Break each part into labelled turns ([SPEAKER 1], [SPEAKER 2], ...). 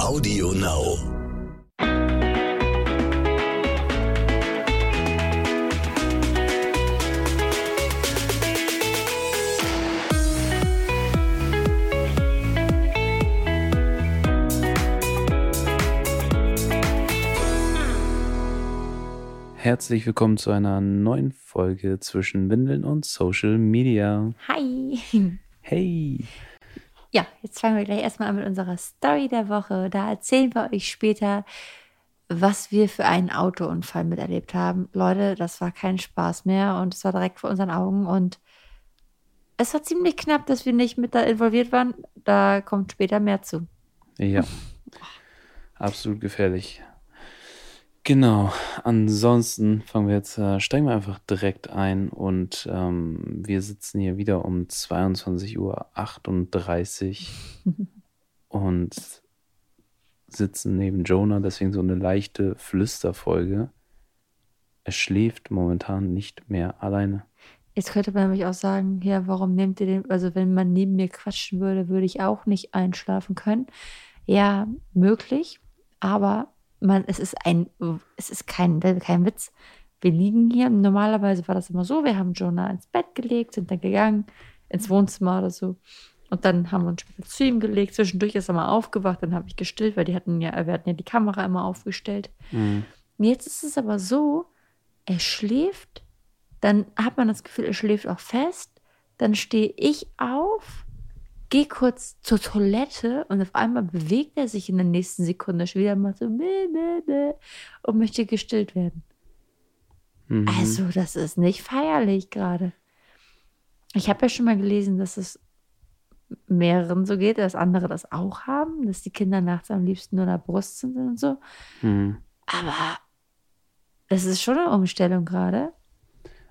[SPEAKER 1] Audio Now.
[SPEAKER 2] Herzlich willkommen zu einer neuen Folge zwischen Windeln und Social Media.
[SPEAKER 3] Hi.
[SPEAKER 2] Hey!
[SPEAKER 3] Ja, jetzt fangen wir gleich erstmal an mit unserer Story der Woche. Da erzählen wir euch später, was wir für einen Autounfall miterlebt haben. Leute, das war kein Spaß mehr und es war direkt vor unseren Augen und es war ziemlich knapp, dass wir nicht mit da involviert waren. Da kommt später mehr zu.
[SPEAKER 2] Ja, absolut gefährlich. Genau, ansonsten fangen wir jetzt, äh, steigen wir einfach direkt ein und ähm, wir sitzen hier wieder um 22.38 Uhr und sitzen neben Jonah, deswegen so eine leichte Flüsterfolge. Er schläft momentan nicht mehr alleine.
[SPEAKER 3] Jetzt könnte man nämlich auch sagen, ja, warum nehmt ihr den, also wenn man neben mir quatschen würde, würde ich auch nicht einschlafen können. Ja, möglich, aber man, es ist ein, es ist kein, kein Witz. Wir liegen hier. Normalerweise war das immer so, wir haben Jonah ins Bett gelegt, sind dann gegangen, ins Wohnzimmer oder so. Und dann haben wir uns später zu ihm gelegt. Zwischendurch ist er mal aufgewacht, dann habe ich gestillt, weil die hatten ja, wir hatten ja die Kamera immer aufgestellt.
[SPEAKER 2] Mhm.
[SPEAKER 3] Jetzt ist es aber so, er schläft, dann hat man das Gefühl, er schläft auch fest. Dann stehe ich auf, gehe kurz zur Toilette und auf einmal bewegt er sich in der nächsten Sekunde schon wieder mal so bäh, bäh, bäh, und möchte gestillt werden.
[SPEAKER 2] Mhm.
[SPEAKER 3] Also, das ist nicht feierlich gerade. Ich habe ja schon mal gelesen, dass es mehreren so geht, dass andere das auch haben, dass die Kinder nachts am liebsten nur in der Brust sind und so.
[SPEAKER 2] Mhm.
[SPEAKER 3] Aber das ist schon eine Umstellung gerade.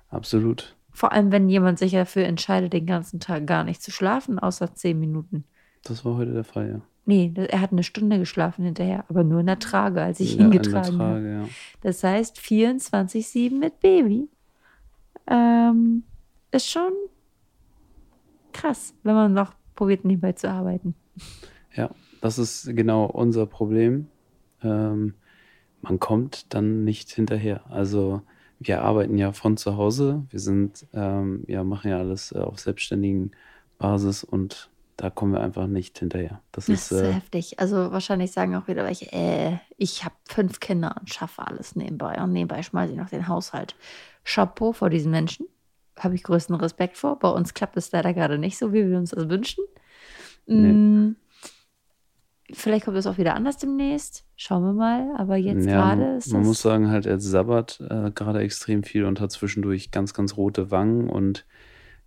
[SPEAKER 2] Absolut.
[SPEAKER 3] Vor allem, wenn jemand sich dafür entscheidet, den ganzen Tag gar nicht zu schlafen, außer zehn Minuten.
[SPEAKER 2] Das war heute der Fall, ja.
[SPEAKER 3] Nee, er hat eine Stunde geschlafen hinterher, aber nur in der Trage, als ich
[SPEAKER 2] ja
[SPEAKER 3] ihn getragen habe.
[SPEAKER 2] Ja.
[SPEAKER 3] Das heißt 24-7 mit Baby. Ähm, ist schon krass, wenn man noch probiert, nebenbei zu arbeiten.
[SPEAKER 2] Ja, das ist genau unser Problem. Ähm, man kommt dann nicht hinterher. Also wir arbeiten ja von zu Hause. Wir sind, ähm, ja, machen ja alles äh, auf selbstständigen Basis und da kommen wir einfach nicht hinterher. Das,
[SPEAKER 3] Das
[SPEAKER 2] ist,
[SPEAKER 3] ist so
[SPEAKER 2] äh,
[SPEAKER 3] heftig. Also wahrscheinlich sagen auch wieder welche, äh, ich habe fünf Kinder und schaffe alles nebenbei. Und nebenbei schmeiße ich noch den Haushalt. Chapeau vor diesen Menschen. Habe ich größten Respekt vor. Bei uns klappt es leider gerade nicht so, wie wir uns das wünschen. Mm, Vielleicht kommt es auch wieder anders demnächst. Schauen wir mal. Aber jetzt
[SPEAKER 2] ja,
[SPEAKER 3] gerade
[SPEAKER 2] man,
[SPEAKER 3] ist
[SPEAKER 2] man
[SPEAKER 3] das.
[SPEAKER 2] muss sagen, halt, er sabbert äh, gerade extrem viel und hat zwischendurch ganz, ganz rote Wangen und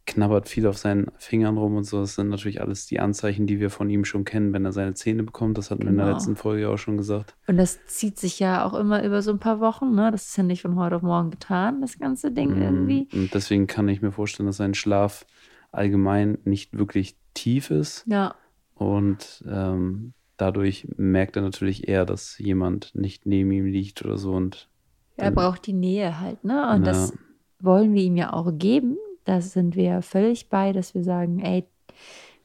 [SPEAKER 2] knabbert viel auf seinen Fingern rum und so. Das sind natürlich alles die Anzeichen, die wir von ihm schon kennen, wenn er seine Zähne bekommt. Das hatten wir in der
[SPEAKER 3] Genau.
[SPEAKER 2] letzten Folge auch schon gesagt.
[SPEAKER 3] Und das zieht sich ja auch immer über so ein paar Wochen. Ne? Das ist ja nicht von heute auf morgen getan, das ganze Ding
[SPEAKER 2] Mm,
[SPEAKER 3] irgendwie.
[SPEAKER 2] Und deswegen kann ich mir vorstellen, dass sein Schlaf allgemein nicht wirklich tief ist.
[SPEAKER 3] Ja,
[SPEAKER 2] Und ähm, dadurch merkt er natürlich eher, dass jemand nicht neben ihm liegt oder so. Und
[SPEAKER 3] er braucht die Nähe halt. Ne? Und
[SPEAKER 2] Ja.
[SPEAKER 3] das wollen wir ihm ja auch geben. Da sind wir völlig bei, dass wir sagen, ey,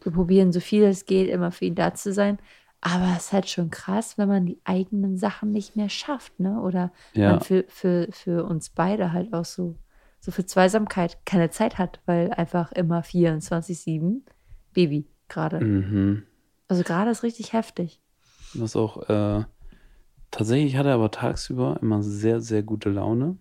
[SPEAKER 3] wir probieren so viel es geht, immer für ihn da zu sein. Aber es ist halt schon krass, wenn man die eigenen Sachen nicht mehr schafft, ne? Oder
[SPEAKER 2] Ja.
[SPEAKER 3] man für, für, für uns beide halt auch so, so für Zweisamkeit keine Zeit hat, weil einfach immer 24-7 Baby gerade.
[SPEAKER 2] mhm.
[SPEAKER 3] Also gerade ist richtig heftig.
[SPEAKER 2] was auch äh, tatsächlich hat er aber tagsüber immer sehr, sehr gute Laune.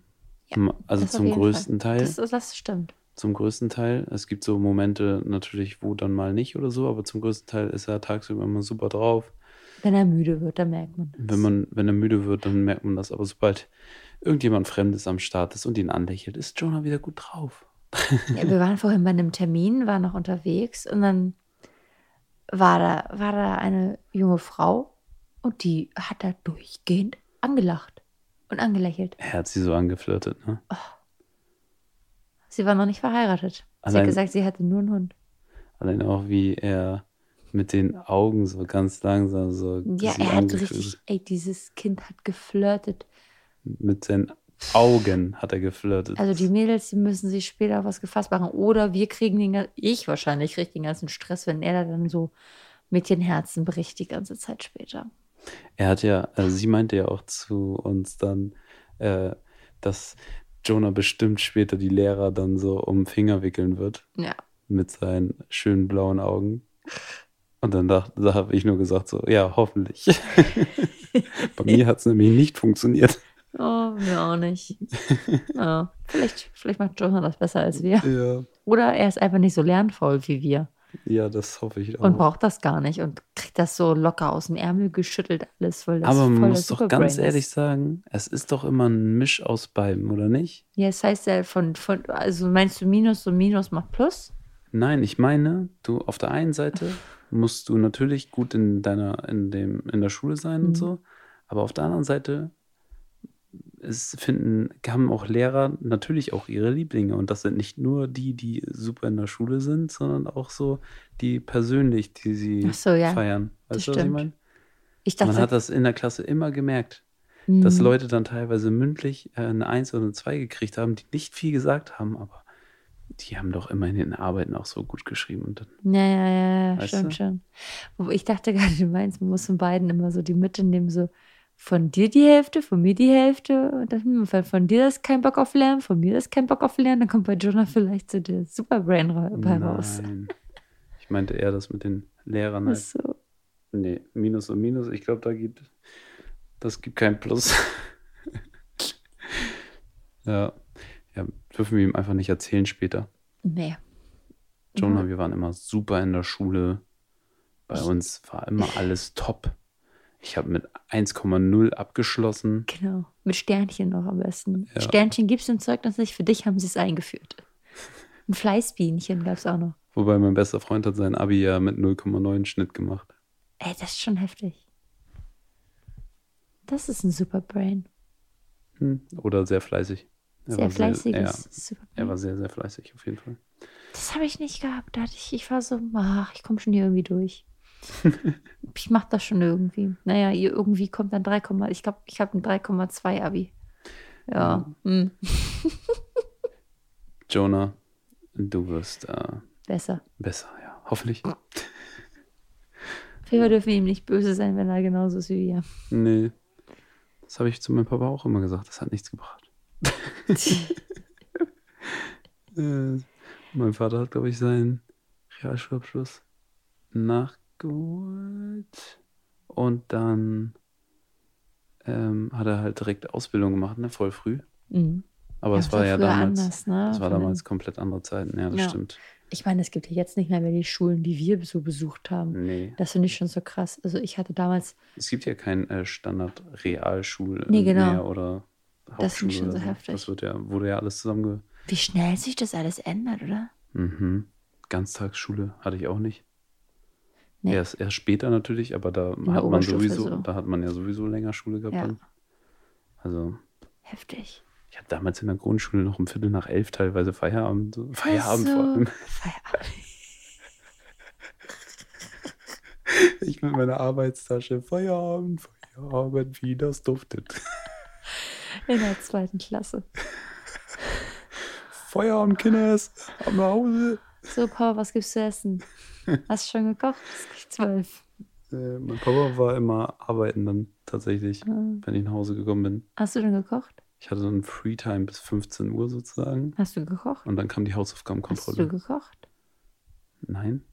[SPEAKER 2] Im- also zum größten
[SPEAKER 3] Fall.
[SPEAKER 2] Teil.
[SPEAKER 3] Das, das, das stimmt.
[SPEAKER 2] Zum größten Teil. Es gibt so Momente natürlich, wo dann mal nicht oder so, aber zum größten Teil ist er tagsüber immer super drauf.
[SPEAKER 3] Wenn er müde wird, dann merkt man das.
[SPEAKER 2] Wenn man, wenn er müde wird, dann merkt man das. Aber sobald irgendjemand Fremdes am Start ist und ihn anlächelt, ist Jonah wieder gut drauf.
[SPEAKER 3] Ja, wir waren vorhin bei einem Termin, waren noch unterwegs und dann war da, war da eine junge Frau und die hat da durchgehend angelacht und angelächelt.
[SPEAKER 2] Er hat sie so angeflirtet, ne?
[SPEAKER 3] Sie war noch nicht verheiratet. Sie
[SPEAKER 2] Allein-
[SPEAKER 3] hat gesagt, sie hatte nur einen Hund.
[SPEAKER 2] Allein auch, wie er mit den Augen so ganz langsam so
[SPEAKER 3] Ja,
[SPEAKER 2] sie
[SPEAKER 3] er hat richtig, ey, dieses Kind hat geflirtet.
[SPEAKER 2] mit seinen Augen hat er geflirtet.
[SPEAKER 3] Also die Mädels, die müssen sich später was gefasst machen. Oder wir kriegen den, ich wahrscheinlich kriege den ganzen Stress, wenn er da dann so Mädchenherzen bricht die ganze Zeit später.
[SPEAKER 2] Er hat ja, also sie meinte ja auch zu uns dann, äh, dass Jonah bestimmt später die Lehrer dann so um den Finger wickeln wird
[SPEAKER 3] Ja.
[SPEAKER 2] mit seinen schönen blauen Augen. Und dann dachte, da habe ich nur gesagt so, ja, hoffentlich. Bei mir hat es nämlich nicht funktioniert.
[SPEAKER 3] Oh, mir auch nicht. Ja. Vielleicht, vielleicht macht Jonah das besser als wir.
[SPEAKER 2] Ja,
[SPEAKER 3] Oder er ist einfach nicht so lernvoll wie wir
[SPEAKER 2] ja das hoffe ich auch.
[SPEAKER 3] und braucht das gar nicht und kriegt das so locker aus dem Ärmel geschüttelt alles, weil das
[SPEAKER 2] Aber man muss doch ganz ehrlich
[SPEAKER 3] ist.
[SPEAKER 2] sagen, es ist doch immer ein Misch aus beidem, oder nicht?
[SPEAKER 3] Ja, das heißt ja von, von, also meinst du Minus und Minus macht Plus?
[SPEAKER 2] Nein, ich meine, du auf der einen Seite musst du natürlich gut in deiner, in dem, in der Schule sein
[SPEAKER 3] Mhm.
[SPEAKER 2] und so, aber auf der anderen Seite es finden, haben auch Lehrer natürlich auch ihre Lieblinge und das sind nicht nur die, die super in der Schule sind, sondern auch so die persönlich, die sie
[SPEAKER 3] Ach so, ja.
[SPEAKER 2] feiern.
[SPEAKER 3] Das
[SPEAKER 2] Weißt du, was ich
[SPEAKER 3] stimmt.
[SPEAKER 2] meine?
[SPEAKER 3] Ich
[SPEAKER 2] Man
[SPEAKER 3] dachte,
[SPEAKER 2] hat das in der Klasse immer gemerkt, dass
[SPEAKER 3] Mhm.
[SPEAKER 2] Leute dann teilweise mündlich äh, eine Eins oder eine Zwei gekriegt haben, die nicht viel gesagt haben, aber die haben doch immer in den Arbeiten auch so gut geschrieben und dann
[SPEAKER 3] Ja, ja, ja, stimmt
[SPEAKER 2] du?
[SPEAKER 3] schon. Ich dachte gerade, du meinst, man muss von beiden immer so die Mitte nehmen, so von dir die Hälfte, von mir die Hälfte. Und dann, hm, weil von dir ist kein Bock auf Lernen, von mir ist kein Bock auf Lernen, dann kommt bei Jonah vielleicht so der Superbrain raus.
[SPEAKER 2] Nein. Ich meinte eher das mit den Lehrern.
[SPEAKER 3] Ach
[SPEAKER 2] Halt.
[SPEAKER 3] so.
[SPEAKER 2] Nee, Minus und Minus. Ich glaube, da gibt das gibt kein Plus. ja. ja, dürfen wir ihm einfach nicht erzählen später.
[SPEAKER 3] Nee.
[SPEAKER 2] Jonah, wir waren immer super in der Schule. Bei uns war immer alles top. Ich habe mit 1,0 abgeschlossen.
[SPEAKER 3] Genau. Mit Sternchen noch am besten.
[SPEAKER 2] Ja.
[SPEAKER 3] Sternchen gibt es im Zeugnis nicht, für dich haben sie es eingeführt. Ein Fleißbienchen gab es auch noch.
[SPEAKER 2] Wobei mein bester Freund hat sein Abi ja mit 0,9 Schnitt gemacht.
[SPEAKER 3] Ey, das ist schon heftig. Das ist ein Superbrain.
[SPEAKER 2] Hm. Oder sehr fleißig. Er
[SPEAKER 3] Sehr
[SPEAKER 2] war
[SPEAKER 3] fleißiges
[SPEAKER 2] ja,
[SPEAKER 3] Superbrain.
[SPEAKER 2] er war sehr, sehr fleißig auf jeden Fall.
[SPEAKER 3] Das habe ich nicht gehabt. Da hatte ich, ich war so, ach, ich komme schon hier irgendwie durch. ich mache das schon irgendwie. Naja, irgendwie kommt dann 3, ich glaube, ich habe ein 3,2 Abi. Ja. hm,
[SPEAKER 2] Jonah, du wirst äh,
[SPEAKER 3] besser.
[SPEAKER 2] besser, ja. Hoffentlich.
[SPEAKER 3] Wir dürfen ihm nicht böse sein, wenn er genauso ist wie wir.
[SPEAKER 2] Nee. Das habe ich zu meinem Papa auch immer gesagt. Das hat nichts gebracht. Äh, mein Vater hat, glaube ich, seinen Realschulabschluss nachgeholt. Und dann ähm, hat er halt direkt Ausbildung gemacht, ne? Voll früh.
[SPEAKER 3] Mhm.
[SPEAKER 2] Aber
[SPEAKER 3] Ja,
[SPEAKER 2] es
[SPEAKER 3] das
[SPEAKER 2] war ja damals.
[SPEAKER 3] anders, ne?
[SPEAKER 2] Das war damals komplett andere Zeiten. Ja, das
[SPEAKER 3] Ja.
[SPEAKER 2] stimmt.
[SPEAKER 3] Ich meine, es gibt ja jetzt nicht mehr, mehr die Schulen, die wir so besucht haben.
[SPEAKER 2] Nee.
[SPEAKER 3] Das finde ich schon so krass. Also ich hatte damals,
[SPEAKER 2] Es gibt ja kein äh, Standard-Realschul
[SPEAKER 3] Nee, genau.
[SPEAKER 2] mehr oder Hauptschule.
[SPEAKER 3] Das finde ich schon
[SPEAKER 2] oder
[SPEAKER 3] so heftig.
[SPEAKER 2] Das wird ja, wurde ja alles zusammenge...
[SPEAKER 3] wie schnell sich das alles ändert, oder?
[SPEAKER 2] Mhm. Ganztagsschule hatte ich auch nicht.
[SPEAKER 3] Nee.
[SPEAKER 2] Erst, erst später natürlich, aber da hat man sowieso,
[SPEAKER 3] so.
[SPEAKER 2] da hat man ja sowieso länger Schule gehabt.
[SPEAKER 3] Ja.
[SPEAKER 2] Also,
[SPEAKER 3] Heftig.
[SPEAKER 2] ich habe damals in der Grundschule noch um Viertel nach elf teilweise Feierabend. Feierabend
[SPEAKER 3] Ach
[SPEAKER 2] vor allem.
[SPEAKER 3] Feierabend.
[SPEAKER 2] Ich mit meiner Arbeitstasche. Feierabend, Feierabend, wie das duftet.
[SPEAKER 3] In der zweiten Klasse.
[SPEAKER 2] Feierabend, Kinders, ab nach Hause.
[SPEAKER 3] So, Papa, was gibt's zu essen? Hast du schon gekocht? Zwölf.
[SPEAKER 2] Äh, mein Papa war immer arbeiten dann tatsächlich,
[SPEAKER 3] Ah.
[SPEAKER 2] wenn ich nach Hause gekommen bin.
[SPEAKER 3] Hast du denn gekocht?
[SPEAKER 2] Ich hatte dann Freetime bis 15 Uhr sozusagen.
[SPEAKER 3] Hast du gekocht?
[SPEAKER 2] Und dann kam die
[SPEAKER 3] Hast du
[SPEAKER 2] Hausaufgabenkontrolle.
[SPEAKER 3] gekocht?
[SPEAKER 2] Nein?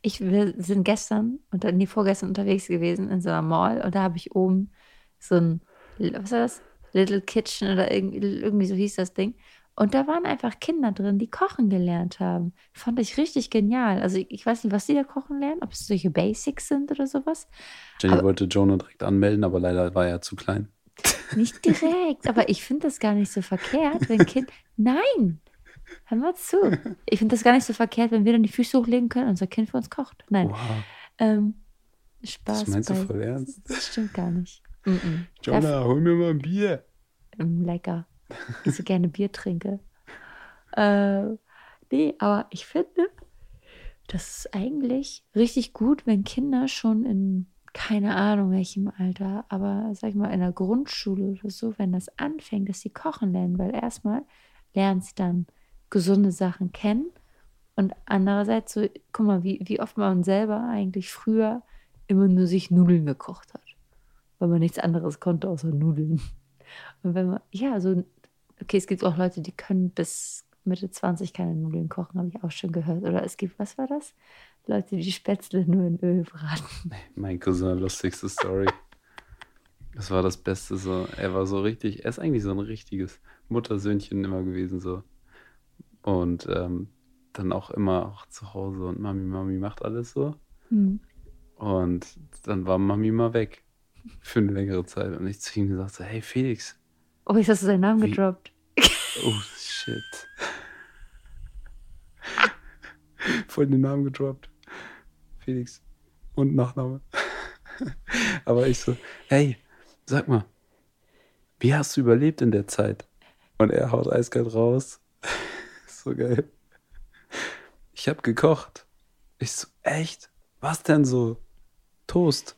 [SPEAKER 3] Ich, wir sind gestern und nee, vorgestern unterwegs gewesen in so einer Mall und da habe ich oben so ein, was war das? Little Kitchen oder irgendwie, irgendwie so hieß das Ding. Und da waren einfach Kinder drin, die kochen gelernt haben. Fand ich richtig genial. Also ich, ich weiß nicht, was die da kochen lernen, ob es solche Basics sind oder sowas.
[SPEAKER 2] Jenny
[SPEAKER 3] Aber-
[SPEAKER 2] wollte Jonah direkt anmelden, aber leider war er zu klein.
[SPEAKER 3] Nicht direkt, aber ich finde das gar nicht so verkehrt, wenn Kind. Nein! Hör mal zu. Ich finde das gar nicht so verkehrt, wenn wir dann die Füße hochlegen können und unser Kind für uns kocht. Nein.
[SPEAKER 2] Wow.
[SPEAKER 3] Ähm, Spaß.
[SPEAKER 2] Das meinst du
[SPEAKER 3] bei-
[SPEAKER 2] voll ernst?
[SPEAKER 3] Das stimmt gar nicht. Mm -mm.
[SPEAKER 2] Jonah, hol mir mal ein Bier.
[SPEAKER 3] Ähm, lecker. Ich so gerne Bier trinke. Äh, nee, aber ich finde, das ist eigentlich richtig gut, wenn Kinder schon in, keine Ahnung welchem Alter, aber sag ich mal in der Grundschule oder so, wenn das anfängt, dass sie kochen lernen, weil erstmal lernen sie dann gesunde Sachen kennen und andererseits so, guck mal, wie, wie oft man selber eigentlich früher immer nur sich Nudeln gekocht hat. weil man nichts anderes konnte außer Nudeln. Und wenn man, ja, so, okay, es gibt auch Leute, die können bis Mitte 20 keine Nudeln kochen, habe ich auch schon gehört. Oder es gibt, was war das? Leute, die Spätzle nur in Öl braten.
[SPEAKER 2] Mein Cousin, lustigste Story. Das war das Beste so. Er war so richtig, er ist eigentlich so ein richtiges Muttersöhnchen immer gewesen so. Und ähm, dann auch immer auch zu Hause und Mami, Mami macht alles so.
[SPEAKER 3] Hm.
[SPEAKER 2] Und dann war Mami mal weg für eine längere Zeit. Und ich zu ihm gesagt so, hey Felix,
[SPEAKER 3] Oh, jetzt hast du seinen Namen
[SPEAKER 2] Wie-
[SPEAKER 3] gedroppt.
[SPEAKER 2] oh shit. Voll den Namen gedroppt. Felix. Und Nachname. Aber ich so, hey, sag mal, wie hast du überlebt in der Zeit? Und er haut eiskalt raus. so geil. Ich hab gekocht. Ich so, echt? Was denn so? Toast.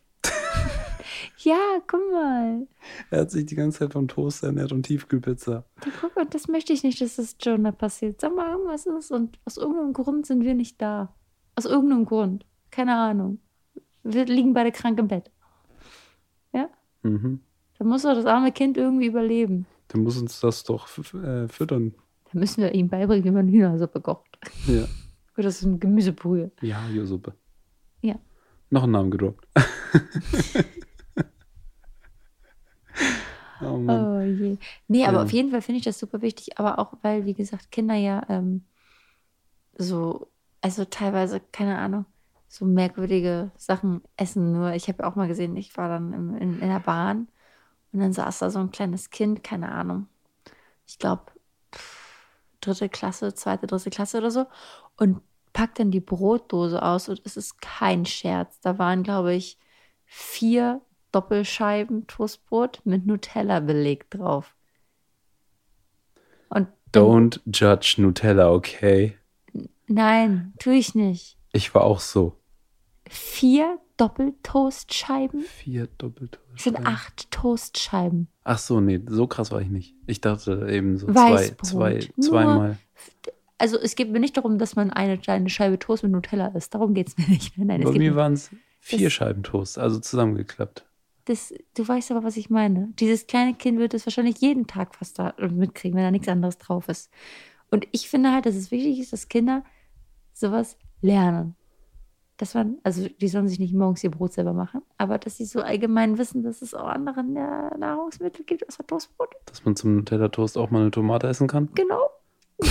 [SPEAKER 3] Ja, guck mal.
[SPEAKER 2] Er hat sich die ganze Zeit vom Toast ernährt und Tiefkühlpizza.
[SPEAKER 3] Guck mal, das möchte ich nicht, dass das Jonah passiert. Sag mal, irgendwas ist und aus irgendeinem Grund sind wir nicht da. Aus irgendeinem Grund. Keine Ahnung. Wir liegen beide krank im Bett. Ja?
[SPEAKER 2] Mhm.
[SPEAKER 3] Dann muss doch das arme Kind irgendwie überleben.
[SPEAKER 2] Du musst uns das doch äh, füttern.
[SPEAKER 3] Dann müssen wir ihm beibringen, wie man Hühnersuppe kocht.
[SPEAKER 2] Ja.
[SPEAKER 3] Oder so eine Gemüsebrühe.
[SPEAKER 2] Ja, Josuppe.
[SPEAKER 3] Ja.
[SPEAKER 2] Noch einen Namen gedroppt. oh Mann.
[SPEAKER 3] Oh je. Nee, aber
[SPEAKER 2] Ja.
[SPEAKER 3] auf jeden Fall finde ich das super wichtig, aber auch, weil, wie gesagt, Kinder ja ähm, so, also teilweise, keine Ahnung, so merkwürdige Sachen essen. Nur ich habe auch mal gesehen, ich war dann im, in, in der Bahn und dann saß da so ein kleines Kind, keine Ahnung, ich glaube, dritte Klasse, zweite, dritte Klasse oder so und packt dann die Brotdose aus und es ist kein Scherz. Da waren, glaube ich, vier Doppelscheiben Toastbrot mit Nutella belegt drauf. Und
[SPEAKER 2] Don't judge Nutella, okay?
[SPEAKER 3] nein, tue ich nicht.
[SPEAKER 2] Ich war auch so.
[SPEAKER 3] Vier Doppeltoastscheiben
[SPEAKER 2] Vier Doppeltoast.
[SPEAKER 3] sind acht Toastscheiben.
[SPEAKER 2] Ach so, nee, so krass war ich nicht. Ich dachte eben so zwei,
[SPEAKER 3] Weißbrot.
[SPEAKER 2] zwei, zweimal.
[SPEAKER 3] Also es geht mir nicht darum, dass man eine kleine Scheibe Toast mit Nutella isst. Darum geht es mir nicht. Nein, nein, es
[SPEAKER 2] Bei mir waren es vier Scheiben Toast, also zusammengeklappt.
[SPEAKER 3] Das, du weißt aber, was ich meine. Dieses kleine Kind wird es wahrscheinlich jeden Tag fast da mitkriegen, wenn da nichts anderes drauf ist. Und ich finde halt, dass es wichtig ist, dass Kinder sowas lernen. Dass man, also die sollen sich nicht morgens ihr Brot selber machen, aber dass sie so allgemein wissen, dass es auch andere Na- Nahrungsmittel gibt außer Toastbrot.
[SPEAKER 2] Dass man zum Nutella-Toast auch mal eine Tomate essen kann.
[SPEAKER 3] Genau.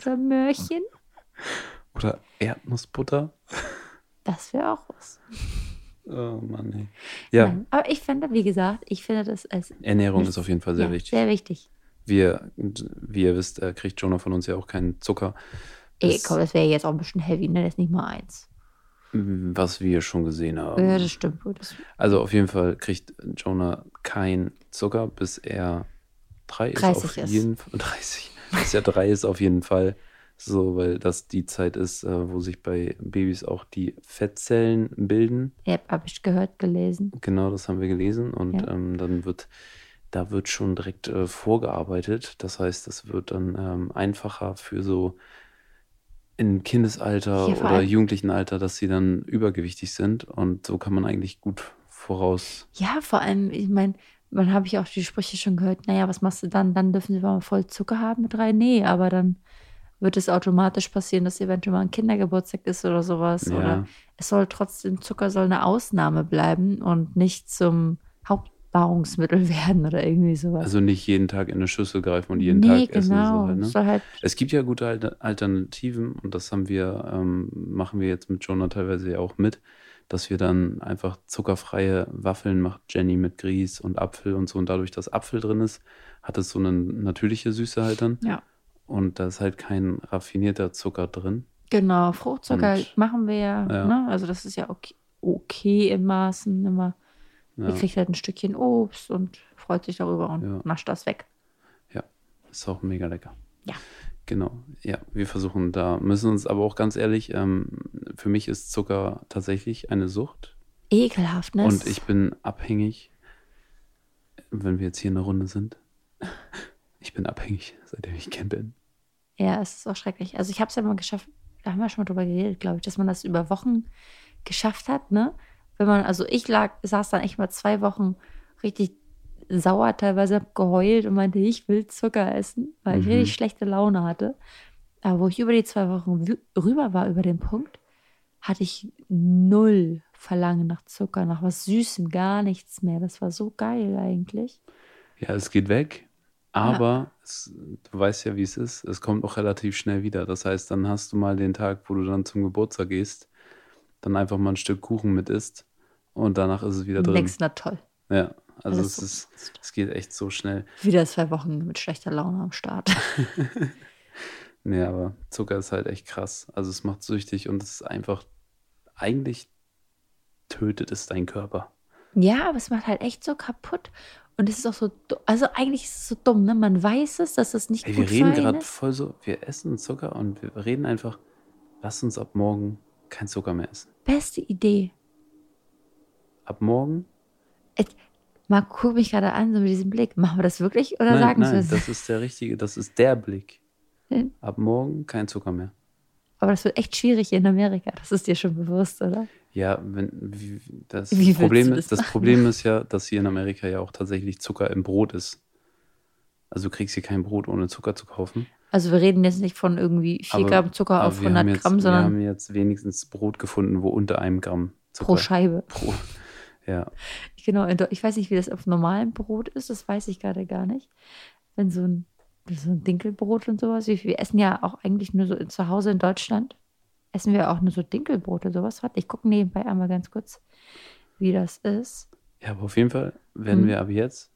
[SPEAKER 3] Oder Möhrchen.
[SPEAKER 2] Oder Erdnussbutter.
[SPEAKER 3] Das wäre auch was.
[SPEAKER 2] Oh Mann, ey. Ja,
[SPEAKER 3] Nein, aber ich finde, wie gesagt, ich finde das als
[SPEAKER 2] Ernährung ist auf jeden Fall sehr
[SPEAKER 3] ja,
[SPEAKER 2] wichtig.
[SPEAKER 3] Sehr wichtig.
[SPEAKER 2] Wir, wie ihr wisst, äh, kriegt Jonah von uns ja auch keinen Zucker.
[SPEAKER 3] Ey,
[SPEAKER 2] Das-
[SPEAKER 3] komm, das wäre jetzt auch ein bisschen heavy, ne? Das ist nicht mal eins.
[SPEAKER 2] Was wir schon gesehen haben.
[SPEAKER 3] Ja, das stimmt. Das
[SPEAKER 2] Also auf jeden Fall kriegt Jonah kein Zucker, bis er drei ist.
[SPEAKER 3] 30
[SPEAKER 2] Auf
[SPEAKER 3] ist.
[SPEAKER 2] jeden Fall, 30. Bis er drei ist auf jeden Fall so, weil das die Zeit ist, äh, wo sich bei Babys auch die Fettzellen bilden.
[SPEAKER 3] ja, habe ich gehört, gelesen.
[SPEAKER 2] Genau, das haben wir gelesen. Und
[SPEAKER 3] Ja.
[SPEAKER 2] ähm, dann wird, da wird schon direkt äh, vorgearbeitet. Das heißt, das wird dann ähm, einfacher für so im Kindesalter
[SPEAKER 3] Ja,
[SPEAKER 2] oder
[SPEAKER 3] allem-
[SPEAKER 2] Jugendlichenalter, dass sie dann übergewichtig sind. Und so kann man eigentlich gut voraus.
[SPEAKER 3] Ja, vor allem, ich meine, man habe ich auch die Sprüche schon gehört, naja, was machst du dann? Dann dürfen sie mal voll Zucker haben mit drei. Nee, aber dann wird es automatisch passieren, dass eventuell mal ein Kindergeburtstag ist oder sowas.
[SPEAKER 2] Ja.
[SPEAKER 3] Oder es soll trotzdem, Zucker soll eine Ausnahme bleiben und nicht zum Hauptnahrungsmittel werden oder irgendwie sowas.
[SPEAKER 2] Also nicht jeden Tag in eine Schüssel greifen und jeden
[SPEAKER 3] nee,
[SPEAKER 2] Tag essen.
[SPEAKER 3] genau.
[SPEAKER 2] So halt, ne?
[SPEAKER 3] Soll halt,
[SPEAKER 2] Es gibt ja gute Alter- Alternativen und das haben wir, ähm, machen wir jetzt mit Jonah teilweise ja auch mit, dass wir dann einfach zuckerfreie Waffeln macht Jenny mit Grieß und Apfel und so und dadurch, dass Apfel drin ist, hat es so eine natürliche Süße halt dann
[SPEAKER 3] ja.
[SPEAKER 2] Und da ist halt kein raffinierter Zucker drin.
[SPEAKER 3] Genau, Fruchtzucker
[SPEAKER 2] Und-
[SPEAKER 3] machen wir ja,
[SPEAKER 2] Ja.
[SPEAKER 3] Ne? Also das ist ja okay, okay im Maßen immer.
[SPEAKER 2] Ja,
[SPEAKER 3] Ihr kriegt halt ein Stückchen Obst und freut sich darüber und
[SPEAKER 2] Ja.
[SPEAKER 3] nascht das weg.
[SPEAKER 2] ist auch mega lecker.
[SPEAKER 3] Ja.
[SPEAKER 2] Genau, ja, wir versuchen da, müssen uns aber auch ganz ehrlich, ähm, für mich ist Zucker tatsächlich eine Sucht.
[SPEAKER 3] Ekelhaft, ne?
[SPEAKER 2] Und ich bin abhängig, wenn wir jetzt hier in der Runde sind. Ich bin abhängig, seitdem ich Kind bin.
[SPEAKER 3] Ja, es ist auch schrecklich. Also ich habe es ja mal geschafft, da haben wir schon mal drüber geredet, glaube ich, dass man das über Wochen geschafft hat, ne? wenn man, also ich lag, saß dann echt mal zwei Wochen richtig sauer, teilweise hab geheult und meinte, ich will Zucker essen, weil ich
[SPEAKER 2] Mhm.
[SPEAKER 3] richtig schlechte Laune hatte. Aber wo ich über die zwei Wochen rüber war, über den Punkt, hatte ich null Verlangen nach Zucker, nach was Süßem, gar nichts mehr. Das war so geil eigentlich.
[SPEAKER 2] Ja, es geht weg, aber es, du weißt ja, wie es ist. Es kommt auch relativ schnell wieder. Das heißt, dann hast du mal den Tag, wo du dann zum Geburtstag gehst, dann einfach mal ein Stück Kuchen mit isst und danach ist es wieder drin.
[SPEAKER 3] Denkst, na toll.
[SPEAKER 2] Ja, also
[SPEAKER 3] Alles
[SPEAKER 2] es
[SPEAKER 3] so
[SPEAKER 2] ist, es geht echt so schnell.
[SPEAKER 3] Wieder zwei Wochen mit schlechter Laune am Start.
[SPEAKER 2] Nee, aber Zucker ist halt echt krass. Also es macht süchtig und es ist einfach, eigentlich tötet es deinen Körper.
[SPEAKER 3] Ja, aber es macht halt echt so kaputt. Und es ist auch so, also eigentlich ist es so dumm, ne? Man weiß es, dass es nicht
[SPEAKER 2] Ey,
[SPEAKER 3] gut
[SPEAKER 2] wir reden gerade voll so, wir essen Zucker und wir reden einfach, lass uns ab morgen kein Zucker mehr essen.
[SPEAKER 3] Beste Idee.
[SPEAKER 2] Ab morgen?
[SPEAKER 3] Marc guckt mich gerade an, so mit diesem Blick. Machen wir das wirklich oder
[SPEAKER 2] nein,
[SPEAKER 3] sagen
[SPEAKER 2] nein,
[SPEAKER 3] wir es?
[SPEAKER 2] das ist der richtige, das ist der Blick.
[SPEAKER 3] Hm.
[SPEAKER 2] Ab morgen kein Zucker mehr.
[SPEAKER 3] Aber das wird echt schwierig in Amerika. Das ist dir schon bewusst, oder?
[SPEAKER 2] Ja, wenn, wie, das,
[SPEAKER 3] Wie
[SPEAKER 2] Problem
[SPEAKER 3] das
[SPEAKER 2] das Problem ist ja, dass hier in Amerika ja auch tatsächlich Zucker im Brot ist. Also du kriegst hier kein Brot ohne Zucker zu kaufen.
[SPEAKER 3] Also wir reden jetzt nicht von irgendwie 4
[SPEAKER 2] Aber-
[SPEAKER 3] Gramm Zucker auf
[SPEAKER 2] wir haben
[SPEAKER 3] 100
[SPEAKER 2] jetzt,
[SPEAKER 3] Gramm,
[SPEAKER 2] Wir
[SPEAKER 3] sondern
[SPEAKER 2] haben jetzt wenigstens Brot gefunden, wo unter einem Gramm Zucker
[SPEAKER 3] pro Scheibe.
[SPEAKER 2] pro ja,
[SPEAKER 3] Genau, ich weiß nicht, wie das auf normalem Brot ist, das weiß ich gerade gar nicht. Wenn so ein, so ein Dinkelbrot und sowas, wie- wir essen ja auch eigentlich nur so zu Hause in Deutschland, essen wir auch nur so Dinkelbrot und sowas. Warte, ich gucke nebenbei einmal ganz kurz, wie das ist.
[SPEAKER 2] ja, aber auf jeden Fall werden
[SPEAKER 3] Hm.
[SPEAKER 2] wir ab jetzt,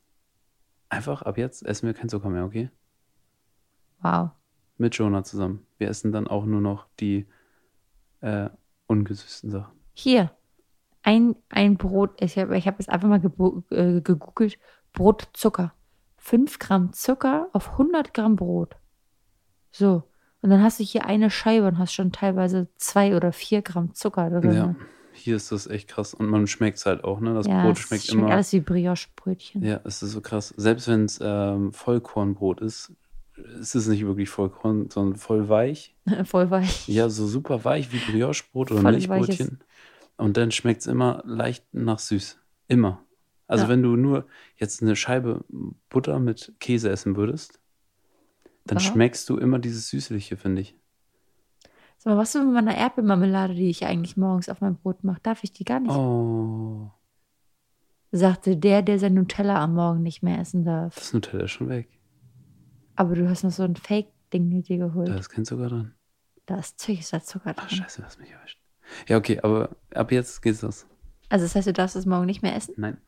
[SPEAKER 2] einfach ab jetzt essen wir kein Zucker mehr, okay?
[SPEAKER 3] Wow.
[SPEAKER 2] Mit Jonah zusammen. Wir essen dann auch nur noch die äh, ungesüßten Sachen.
[SPEAKER 3] Hier, ein, ein Brot, ich habe ich hab jetzt einfach mal äh, gegoogelt, Brot Zucker. 5 Gramm Zucker auf 100 Gramm Brot. So. Und dann hast du hier eine Scheibe und hast schon teilweise zwei oder vier Gramm Zucker drin.
[SPEAKER 2] Ja, hier ist das echt krass. Und man schmeckt es halt auch, ne? Das
[SPEAKER 3] Ja,
[SPEAKER 2] Brot schmeckt,
[SPEAKER 3] schmeckt
[SPEAKER 2] immer.
[SPEAKER 3] alles wie Brioche-Brötchen.
[SPEAKER 2] Ja, es ist so krass. Selbst wenn es ähm, Vollkornbrot ist, ist es nicht wirklich Vollkorn, sondern voll weich.
[SPEAKER 3] Voll weich.
[SPEAKER 2] Ja, so super weich wie Brioche-Brot oder
[SPEAKER 3] Voll
[SPEAKER 2] Milchbrötchen. Und dann schmeckt es immer leicht nach süß. Immer. Also
[SPEAKER 3] Ja.
[SPEAKER 2] wenn du nur jetzt eine Scheibe Butter mit Käse essen würdest, dann
[SPEAKER 3] Ja.
[SPEAKER 2] schmeckst du immer dieses Süßliche, finde ich.
[SPEAKER 3] Sag mal, was ist mit meiner Erdbeermarmelade, die ich eigentlich morgens auf mein Brot mache? Darf ich die gar nicht?
[SPEAKER 2] Oh,
[SPEAKER 3] Sagte der, der sein Nutella am Morgen nicht mehr essen darf.
[SPEAKER 2] das Nutella ist schon weg.
[SPEAKER 3] Aber du hast noch so ein Fake-Ding mit dir geholt.
[SPEAKER 2] Da ist kein Zucker dran.
[SPEAKER 3] Da ist Zucker
[SPEAKER 2] Ach,
[SPEAKER 3] drin.
[SPEAKER 2] scheiße, du hast mich erwischt. Ja, okay, aber ab jetzt geht's los.
[SPEAKER 3] Also das heißt, du darfst es morgen nicht mehr essen?
[SPEAKER 2] Nein.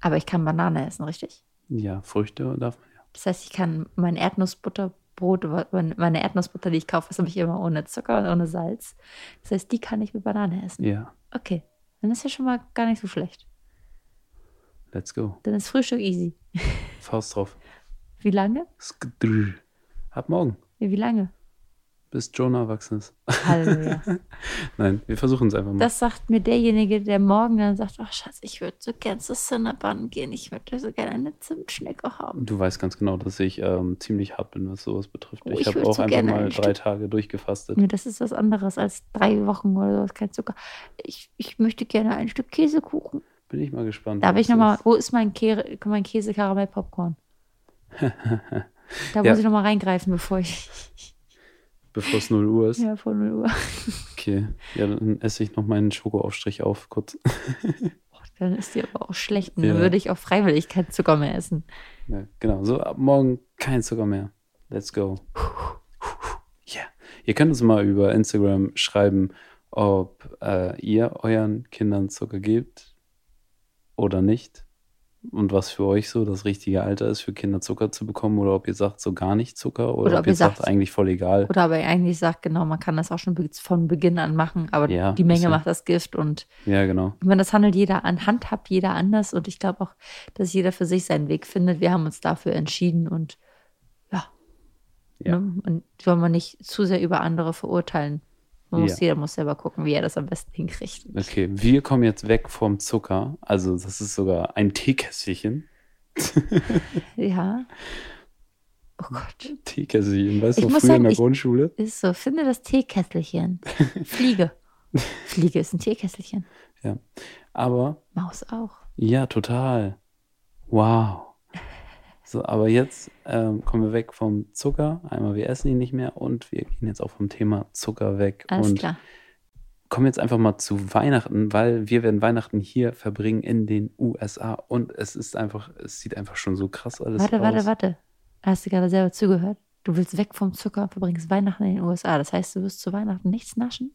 [SPEAKER 3] Aber ich kann Banane essen, richtig?
[SPEAKER 2] Ja, Früchte darf man.
[SPEAKER 3] Das heißt, ich kann mein Erdnussbutterbrot, meine Erdnussbutter, die ich kaufe, ist nämlich immer ohne Zucker und ohne Salz. Das heißt, die kann ich mit Banane essen.
[SPEAKER 2] Ja,
[SPEAKER 3] Okay, dann ist ja schon mal gar nicht so schlecht.
[SPEAKER 2] let's go.
[SPEAKER 3] Dann ist Frühstück easy.
[SPEAKER 2] Faust drauf.
[SPEAKER 3] Wie lange?
[SPEAKER 2] Ab morgen,
[SPEAKER 3] Ja, Wie lange?
[SPEAKER 2] Bis Jonah erwachsen ist.
[SPEAKER 3] Halleluja.
[SPEAKER 2] Nein, wir versuchen es einfach mal.
[SPEAKER 3] Das sagt mir derjenige, der morgen dann sagt, ach Schatz, ich würde so gerne zu Cinnabon gehen. Ich würde so gerne eine Zimtschnecke haben.
[SPEAKER 2] Du weißt ganz genau, dass ich ähm, ziemlich hart bin, was sowas betrifft.
[SPEAKER 3] Oh,
[SPEAKER 2] ich
[SPEAKER 3] ich
[SPEAKER 2] habe auch
[SPEAKER 3] so
[SPEAKER 2] einfach mal
[SPEAKER 3] ein
[SPEAKER 2] drei
[SPEAKER 3] Stück-
[SPEAKER 2] Tage durchgefastet.
[SPEAKER 3] Nee, das ist was anderes als drei Wochen oder sowas, kein Zucker. Ich, ich möchte gerne ein Stück Käsekuchen.
[SPEAKER 2] Bin ich mal gespannt.
[SPEAKER 3] Darf ich nochmal, wo ist mein, Käse, mein Käse-Karamell-Popcorn? Da
[SPEAKER 2] Ja.
[SPEAKER 3] muss ich nochmal reingreifen, bevor ich.
[SPEAKER 2] Bevor es 0 Uhr ist.
[SPEAKER 3] Ja, vor 0 Uhr.
[SPEAKER 2] Okay, ja, dann esse ich noch meinen Schokoaufstrich auf, kurz.
[SPEAKER 3] Dann ist die aber auch schlecht. Und
[SPEAKER 2] Ja.
[SPEAKER 3] Dann würde ich auch freiwillig kein Zucker mehr essen.
[SPEAKER 2] Ja, genau, so ab morgen kein Zucker mehr. Let's go. Ja. Ihr könnt uns mal über Instagram schreiben, ob äh, ihr euren Kindern Zucker gebt oder nicht. Und was für euch so das richtige Alter ist, für Kinder Zucker zu bekommen. Oder ob ihr sagt, so gar nicht Zucker. Oder, ob, ihr sagt, eigentlich voll egal.
[SPEAKER 3] Oder aber eigentlich sagt, genau, man kann das auch schon von Beginn an machen, aber
[SPEAKER 2] Ja,
[SPEAKER 3] die Menge
[SPEAKER 2] ja-
[SPEAKER 3] macht das Gift und
[SPEAKER 2] Ja, genau.
[SPEAKER 3] ich meine, das handelt jeder an, handhabt jeder anders und ich glaube auch, dass jeder für sich seinen Weg findet. Wir haben uns dafür entschieden und ja,
[SPEAKER 2] Ja.
[SPEAKER 3] ne? und soll man nicht zu sehr über andere verurteilen. Man muss,
[SPEAKER 2] Ja.
[SPEAKER 3] Jeder muss selber gucken, wie er das am besten hinkriegt.
[SPEAKER 2] Okay, wir kommen jetzt weg vom Zucker. Also, das ist sogar ein Teekässchen.
[SPEAKER 3] Ja. Oh Gott.
[SPEAKER 2] Teekässchen, weißt du, früher
[SPEAKER 3] sagen,
[SPEAKER 2] in der
[SPEAKER 3] ich-
[SPEAKER 2] Grundschule?
[SPEAKER 3] Ist so, finde das Teekesselchen. Fliege. Fliege ist ein Tierkesselchen.
[SPEAKER 2] Ja. Aber
[SPEAKER 3] Maus auch.
[SPEAKER 2] ja, total. Wow. So, aber jetzt ähm, kommen wir weg vom Zucker. Einmal, wir essen ihn nicht mehr und wir gehen jetzt auch vom Thema Zucker weg.
[SPEAKER 3] Alles
[SPEAKER 2] und
[SPEAKER 3] klar.
[SPEAKER 2] kommen jetzt einfach mal zu Weihnachten, weil wir werden Weihnachten hier verbringen in den USA und es ist einfach, es sieht einfach schon so krass alles
[SPEAKER 3] Warte,
[SPEAKER 2] aus.
[SPEAKER 3] warte, warte. Hast du gerade selber zugehört? Du willst weg vom Zucker und verbringst Weihnachten in den USA. Das heißt, du wirst zu Weihnachten nichts naschen?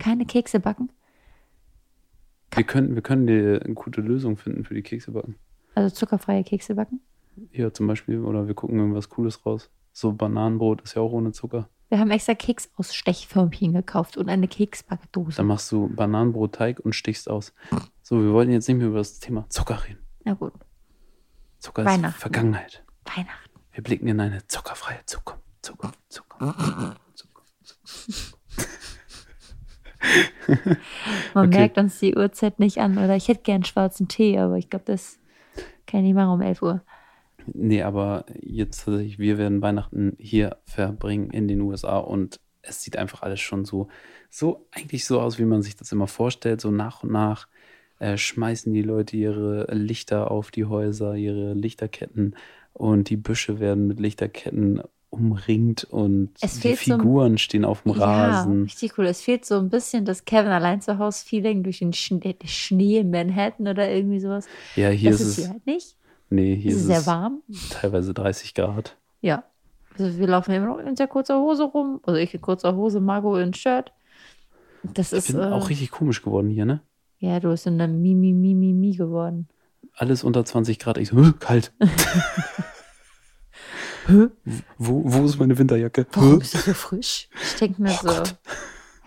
[SPEAKER 3] Keine Kekse backen?
[SPEAKER 2] Wir können, wir können dir eine gute Lösung finden für die Kekse backen.
[SPEAKER 3] Also zuckerfreie Kekse backen?
[SPEAKER 2] Hier zum Beispiel, oder wir gucken irgendwas Cooles raus. So Bananenbrot ist ja auch ohne Zucker.
[SPEAKER 3] Wir haben extra Keks aus Stechförmchen gekauft und eine Keksbackdose.
[SPEAKER 2] Dann machst du Bananenbrotteig und stichst aus. So, wir wollten jetzt nicht mehr über das Thema Zucker reden.
[SPEAKER 3] Na gut,
[SPEAKER 2] Zucker ist. Vergangenheit.
[SPEAKER 3] Weihnachten.
[SPEAKER 2] Wir blicken in eine zuckerfreie Zukunft. Zukunft, Zukunft, Zukunft.
[SPEAKER 3] Man
[SPEAKER 2] Okay.
[SPEAKER 3] merkt uns die Uhrzeit nicht an. Oder ich hätte gern schwarzen Tee, aber ich glaube, das kann ich nicht machen um 11 Uhr.
[SPEAKER 2] Nee, aber jetzt tatsächlich, wir werden Weihnachten hier verbringen in den USA und es sieht einfach alles schon so, so eigentlich so aus, wie man sich das immer vorstellt. So nach und nach äh, schmeißen die Leute ihre Lichter auf die Häuser, ihre Lichterketten und die Büsche werden mit Lichterketten umringt und
[SPEAKER 3] Es
[SPEAKER 2] die
[SPEAKER 3] fehlt so ein-
[SPEAKER 2] Figuren stehen auf dem
[SPEAKER 3] Ja,
[SPEAKER 2] Rasen.
[SPEAKER 3] richtig cool. Es fehlt so ein bisschen das Kevin allein zu Hause Feeling durch den Schnee, Schnee in Manhattan oder irgendwie sowas.
[SPEAKER 2] Ja, hier
[SPEAKER 3] das
[SPEAKER 2] ist es,
[SPEAKER 3] halt nicht.
[SPEAKER 2] Nee, hier
[SPEAKER 3] Es
[SPEAKER 2] ist
[SPEAKER 3] ist sehr
[SPEAKER 2] es
[SPEAKER 3] warm.
[SPEAKER 2] teilweise 30 Grad.
[SPEAKER 3] Ja. Also wir laufen immer noch in sehr kurzer Hose rum. Also ich in kurzer Hose, Margot in Shirt. Das
[SPEAKER 2] Ich
[SPEAKER 3] ist
[SPEAKER 2] bin
[SPEAKER 3] äh,
[SPEAKER 2] auch richtig komisch geworden hier, ne?
[SPEAKER 3] ja, du bist in der Mimi Mimi Mi geworden.
[SPEAKER 2] Alles unter 20 Grad. Ich so, "Hä, kalt. Wo, wo ist meine Winterjacke?
[SPEAKER 3] Warum bist du so frisch? Ich denke mir
[SPEAKER 2] Oh
[SPEAKER 3] so,
[SPEAKER 2] Gott.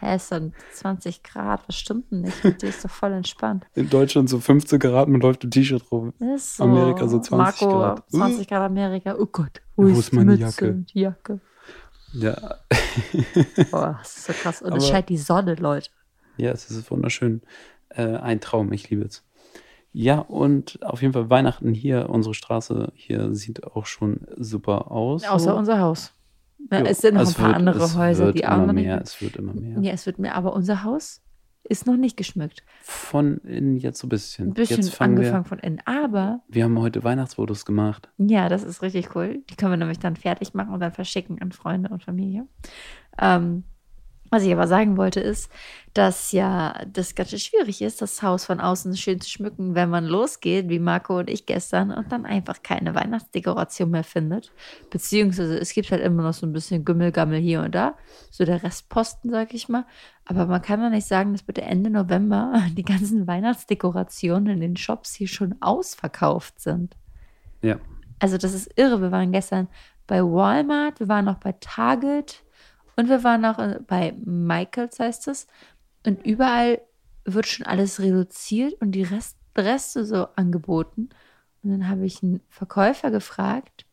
[SPEAKER 3] Hä, es sind 20 Grad, was stimmt denn nicht? dir? ist doch voll entspannt.
[SPEAKER 2] In Deutschland so 15 Grad, man läuft im T-Shirt rum.
[SPEAKER 3] Ist so,
[SPEAKER 2] Amerika so 20
[SPEAKER 3] Marco,
[SPEAKER 2] Grad.
[SPEAKER 3] 20 Grad Amerika. Oh Gott, wo,
[SPEAKER 2] Wo
[SPEAKER 3] ist,
[SPEAKER 2] ist
[SPEAKER 3] die
[SPEAKER 2] meine Jacke?
[SPEAKER 3] die Jacke?
[SPEAKER 2] Ja,
[SPEAKER 3] Boah, das ist so krass. Und es scheint die Sonne, Leute.
[SPEAKER 2] ja, es ist wunderschön. Äh, ein Traum, ich liebe es. Ja, und auf jeden Fall Weihnachten hier, unsere Straße hier sieht auch schon super aus.
[SPEAKER 3] Außer
[SPEAKER 2] so.
[SPEAKER 3] unser Haus. Ja, es sind noch
[SPEAKER 2] es
[SPEAKER 3] ein paar
[SPEAKER 2] wird-
[SPEAKER 3] andere Häuser, die auch noch
[SPEAKER 2] mehr,
[SPEAKER 3] nicht.
[SPEAKER 2] Es wird immer mehr.
[SPEAKER 3] Ja, es wird mehr, aber unser Haus ist noch nicht geschmückt.
[SPEAKER 2] Von innen jetzt so ein bisschen.
[SPEAKER 3] Ein bisschen
[SPEAKER 2] jetzt fangen
[SPEAKER 3] angefangen
[SPEAKER 2] wir,
[SPEAKER 3] von innen. Aber
[SPEAKER 2] wir haben heute Weihnachtsfotos gemacht.
[SPEAKER 3] Ja, das ist richtig cool. Die können wir nämlich dann fertig machen und dann verschicken an Freunde und Familie. Ähm, was ich aber sagen wollte, ist, dass ja das ganz schwierig ist, das Haus von außen schön zu schmücken, wenn man losgeht, wie Marco und ich gestern, und dann einfach keine Weihnachtsdekoration mehr findet. Beziehungsweise es gibt halt immer noch so ein bisschen Gümmelgammel hier und da. So der Restposten, sag ich mal. Aber man kann doch nicht sagen, dass bitte Ende November die ganzen Weihnachtsdekorationen in den Shops hier schon ausverkauft sind.
[SPEAKER 2] Ja.
[SPEAKER 3] Also das ist irre. Wir waren gestern bei Walmart, wir waren noch bei Target und wir waren noch äh, bei Michaels, heißt es. Und überall wird schon alles reduziert und die Rest, Reste so angeboten. Und dann habe ich einen Verkäufer gefragt,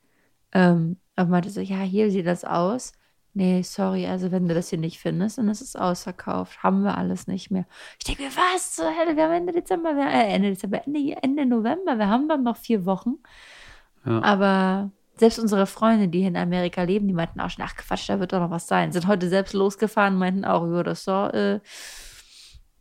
[SPEAKER 3] ähm, er meinte so, ja, hier sieht das aus. Nee, sorry, also wenn du das hier nicht findest, dann ist es ausverkauft. Haben wir alles nicht mehr. Ich denke mir, was zur Hölle? Wir haben Ende Dezember, wir, äh, Ende Dezember, Ende, Ende November, wir haben dann noch vier Wochen.
[SPEAKER 2] Ja.
[SPEAKER 3] Aber selbst unsere Freunde, die hier in Amerika leben, die meinten auch schon, ach Quatsch, da wird doch noch was sein. Sind heute selbst losgefahren, meinten auch, ja, das sah äh,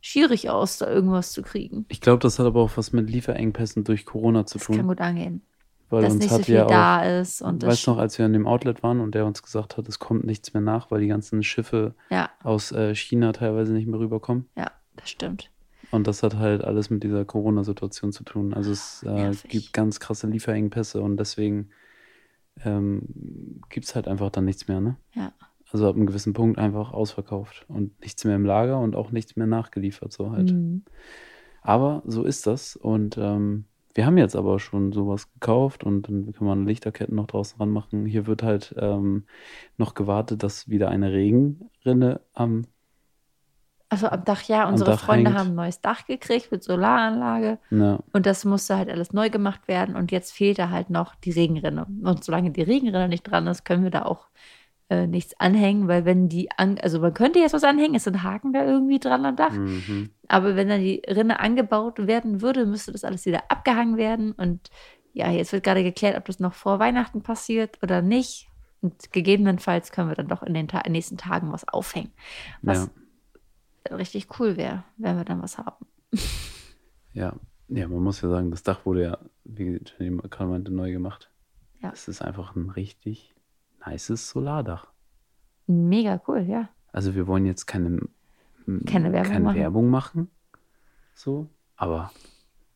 [SPEAKER 3] schwierig aus, da irgendwas zu kriegen.
[SPEAKER 2] Ich glaube, das hat aber auch was mit Lieferengpässen durch Corona zu
[SPEAKER 3] Das kann
[SPEAKER 2] tun.
[SPEAKER 3] gut angehen.
[SPEAKER 2] Weil
[SPEAKER 3] dass
[SPEAKER 2] uns
[SPEAKER 3] nicht so viel
[SPEAKER 2] ja auch,
[SPEAKER 3] da ist. Und das,
[SPEAKER 2] weißt noch, als wir in dem Outlet waren und der uns gesagt hat, es kommt nichts mehr nach, weil die ganzen Schiffe
[SPEAKER 3] ja,
[SPEAKER 2] aus äh, China teilweise nicht mehr rüberkommen.
[SPEAKER 3] ja, das stimmt.
[SPEAKER 2] Und das hat halt alles mit dieser Corona-Situation zu tun. Also es äh, gibt ganz krasse Lieferengpässe und deswegen ähm, gibt es halt einfach dann nichts mehr, ne?
[SPEAKER 3] Ja.
[SPEAKER 2] Also ab einem gewissen Punkt einfach ausverkauft und nichts mehr im Lager und auch nichts mehr nachgeliefert, so halt.
[SPEAKER 3] Mhm.
[SPEAKER 2] Aber so ist das. Und ähm, wir haben jetzt aber schon sowas gekauft und dann kann man Lichterketten noch draußen ranmachen. Hier wird halt ähm, noch gewartet, dass wieder eine Regenrinne am
[SPEAKER 3] Also am Dach, ja, unsere
[SPEAKER 2] Dach
[SPEAKER 3] Freunde
[SPEAKER 2] hängt.
[SPEAKER 3] haben ein neues Dach gekriegt mit Solaranlage
[SPEAKER 2] na,
[SPEAKER 3] und das musste halt alles neu gemacht werden und jetzt fehlt da halt noch die Regenrinne. Und solange die Regenrinne nicht dran ist, können wir da auch äh, nichts anhängen, weil wenn die, an, also man könnte jetzt was anhängen, es sind Haken da irgendwie dran am Dach,
[SPEAKER 2] mhm.
[SPEAKER 3] aber wenn dann die Rinne angebaut werden würde, müsste das alles wieder abgehangen werden und ja, jetzt wird gerade geklärt, ob das noch vor Weihnachten passiert oder nicht. Und gegebenenfalls können wir dann doch in den Ta nächsten Tagen was aufhängen. Was
[SPEAKER 2] ja.
[SPEAKER 3] Richtig cool wäre, wenn wir dann was haben.
[SPEAKER 2] Ja. Ja, man muss ja sagen, das Dach wurde ja, wie Jenny gerade meinte, neu gemacht.
[SPEAKER 3] Ja.
[SPEAKER 2] Es ist einfach ein richtig nices Solardach.
[SPEAKER 3] Mega cool, ja.
[SPEAKER 2] Also wir wollen jetzt keine,
[SPEAKER 3] Keine Werbung
[SPEAKER 2] keine
[SPEAKER 3] machen.
[SPEAKER 2] Werbung machen. So, aber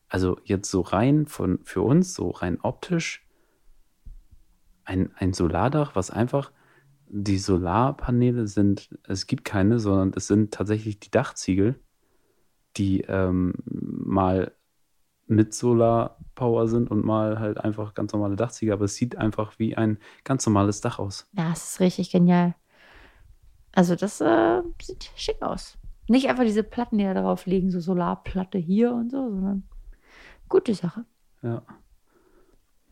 [SPEAKER 2] also jetzt so rein von für uns, so rein optisch, ein, ein Solardach, was einfach, die Solarpaneele sind, es gibt keine, sondern es sind tatsächlich die Dachziegel, die ähm, mal mit Solarpower sind und mal halt einfach ganz normale Dachziegel, aber es sieht einfach wie ein ganz normales Dach aus.
[SPEAKER 3] Ja, es ist richtig genial. Also das äh, sieht schick aus. Nicht einfach diese Platten, die da drauf liegen, so Solarplatte hier und so, sondern gute Sache.
[SPEAKER 2] Ja.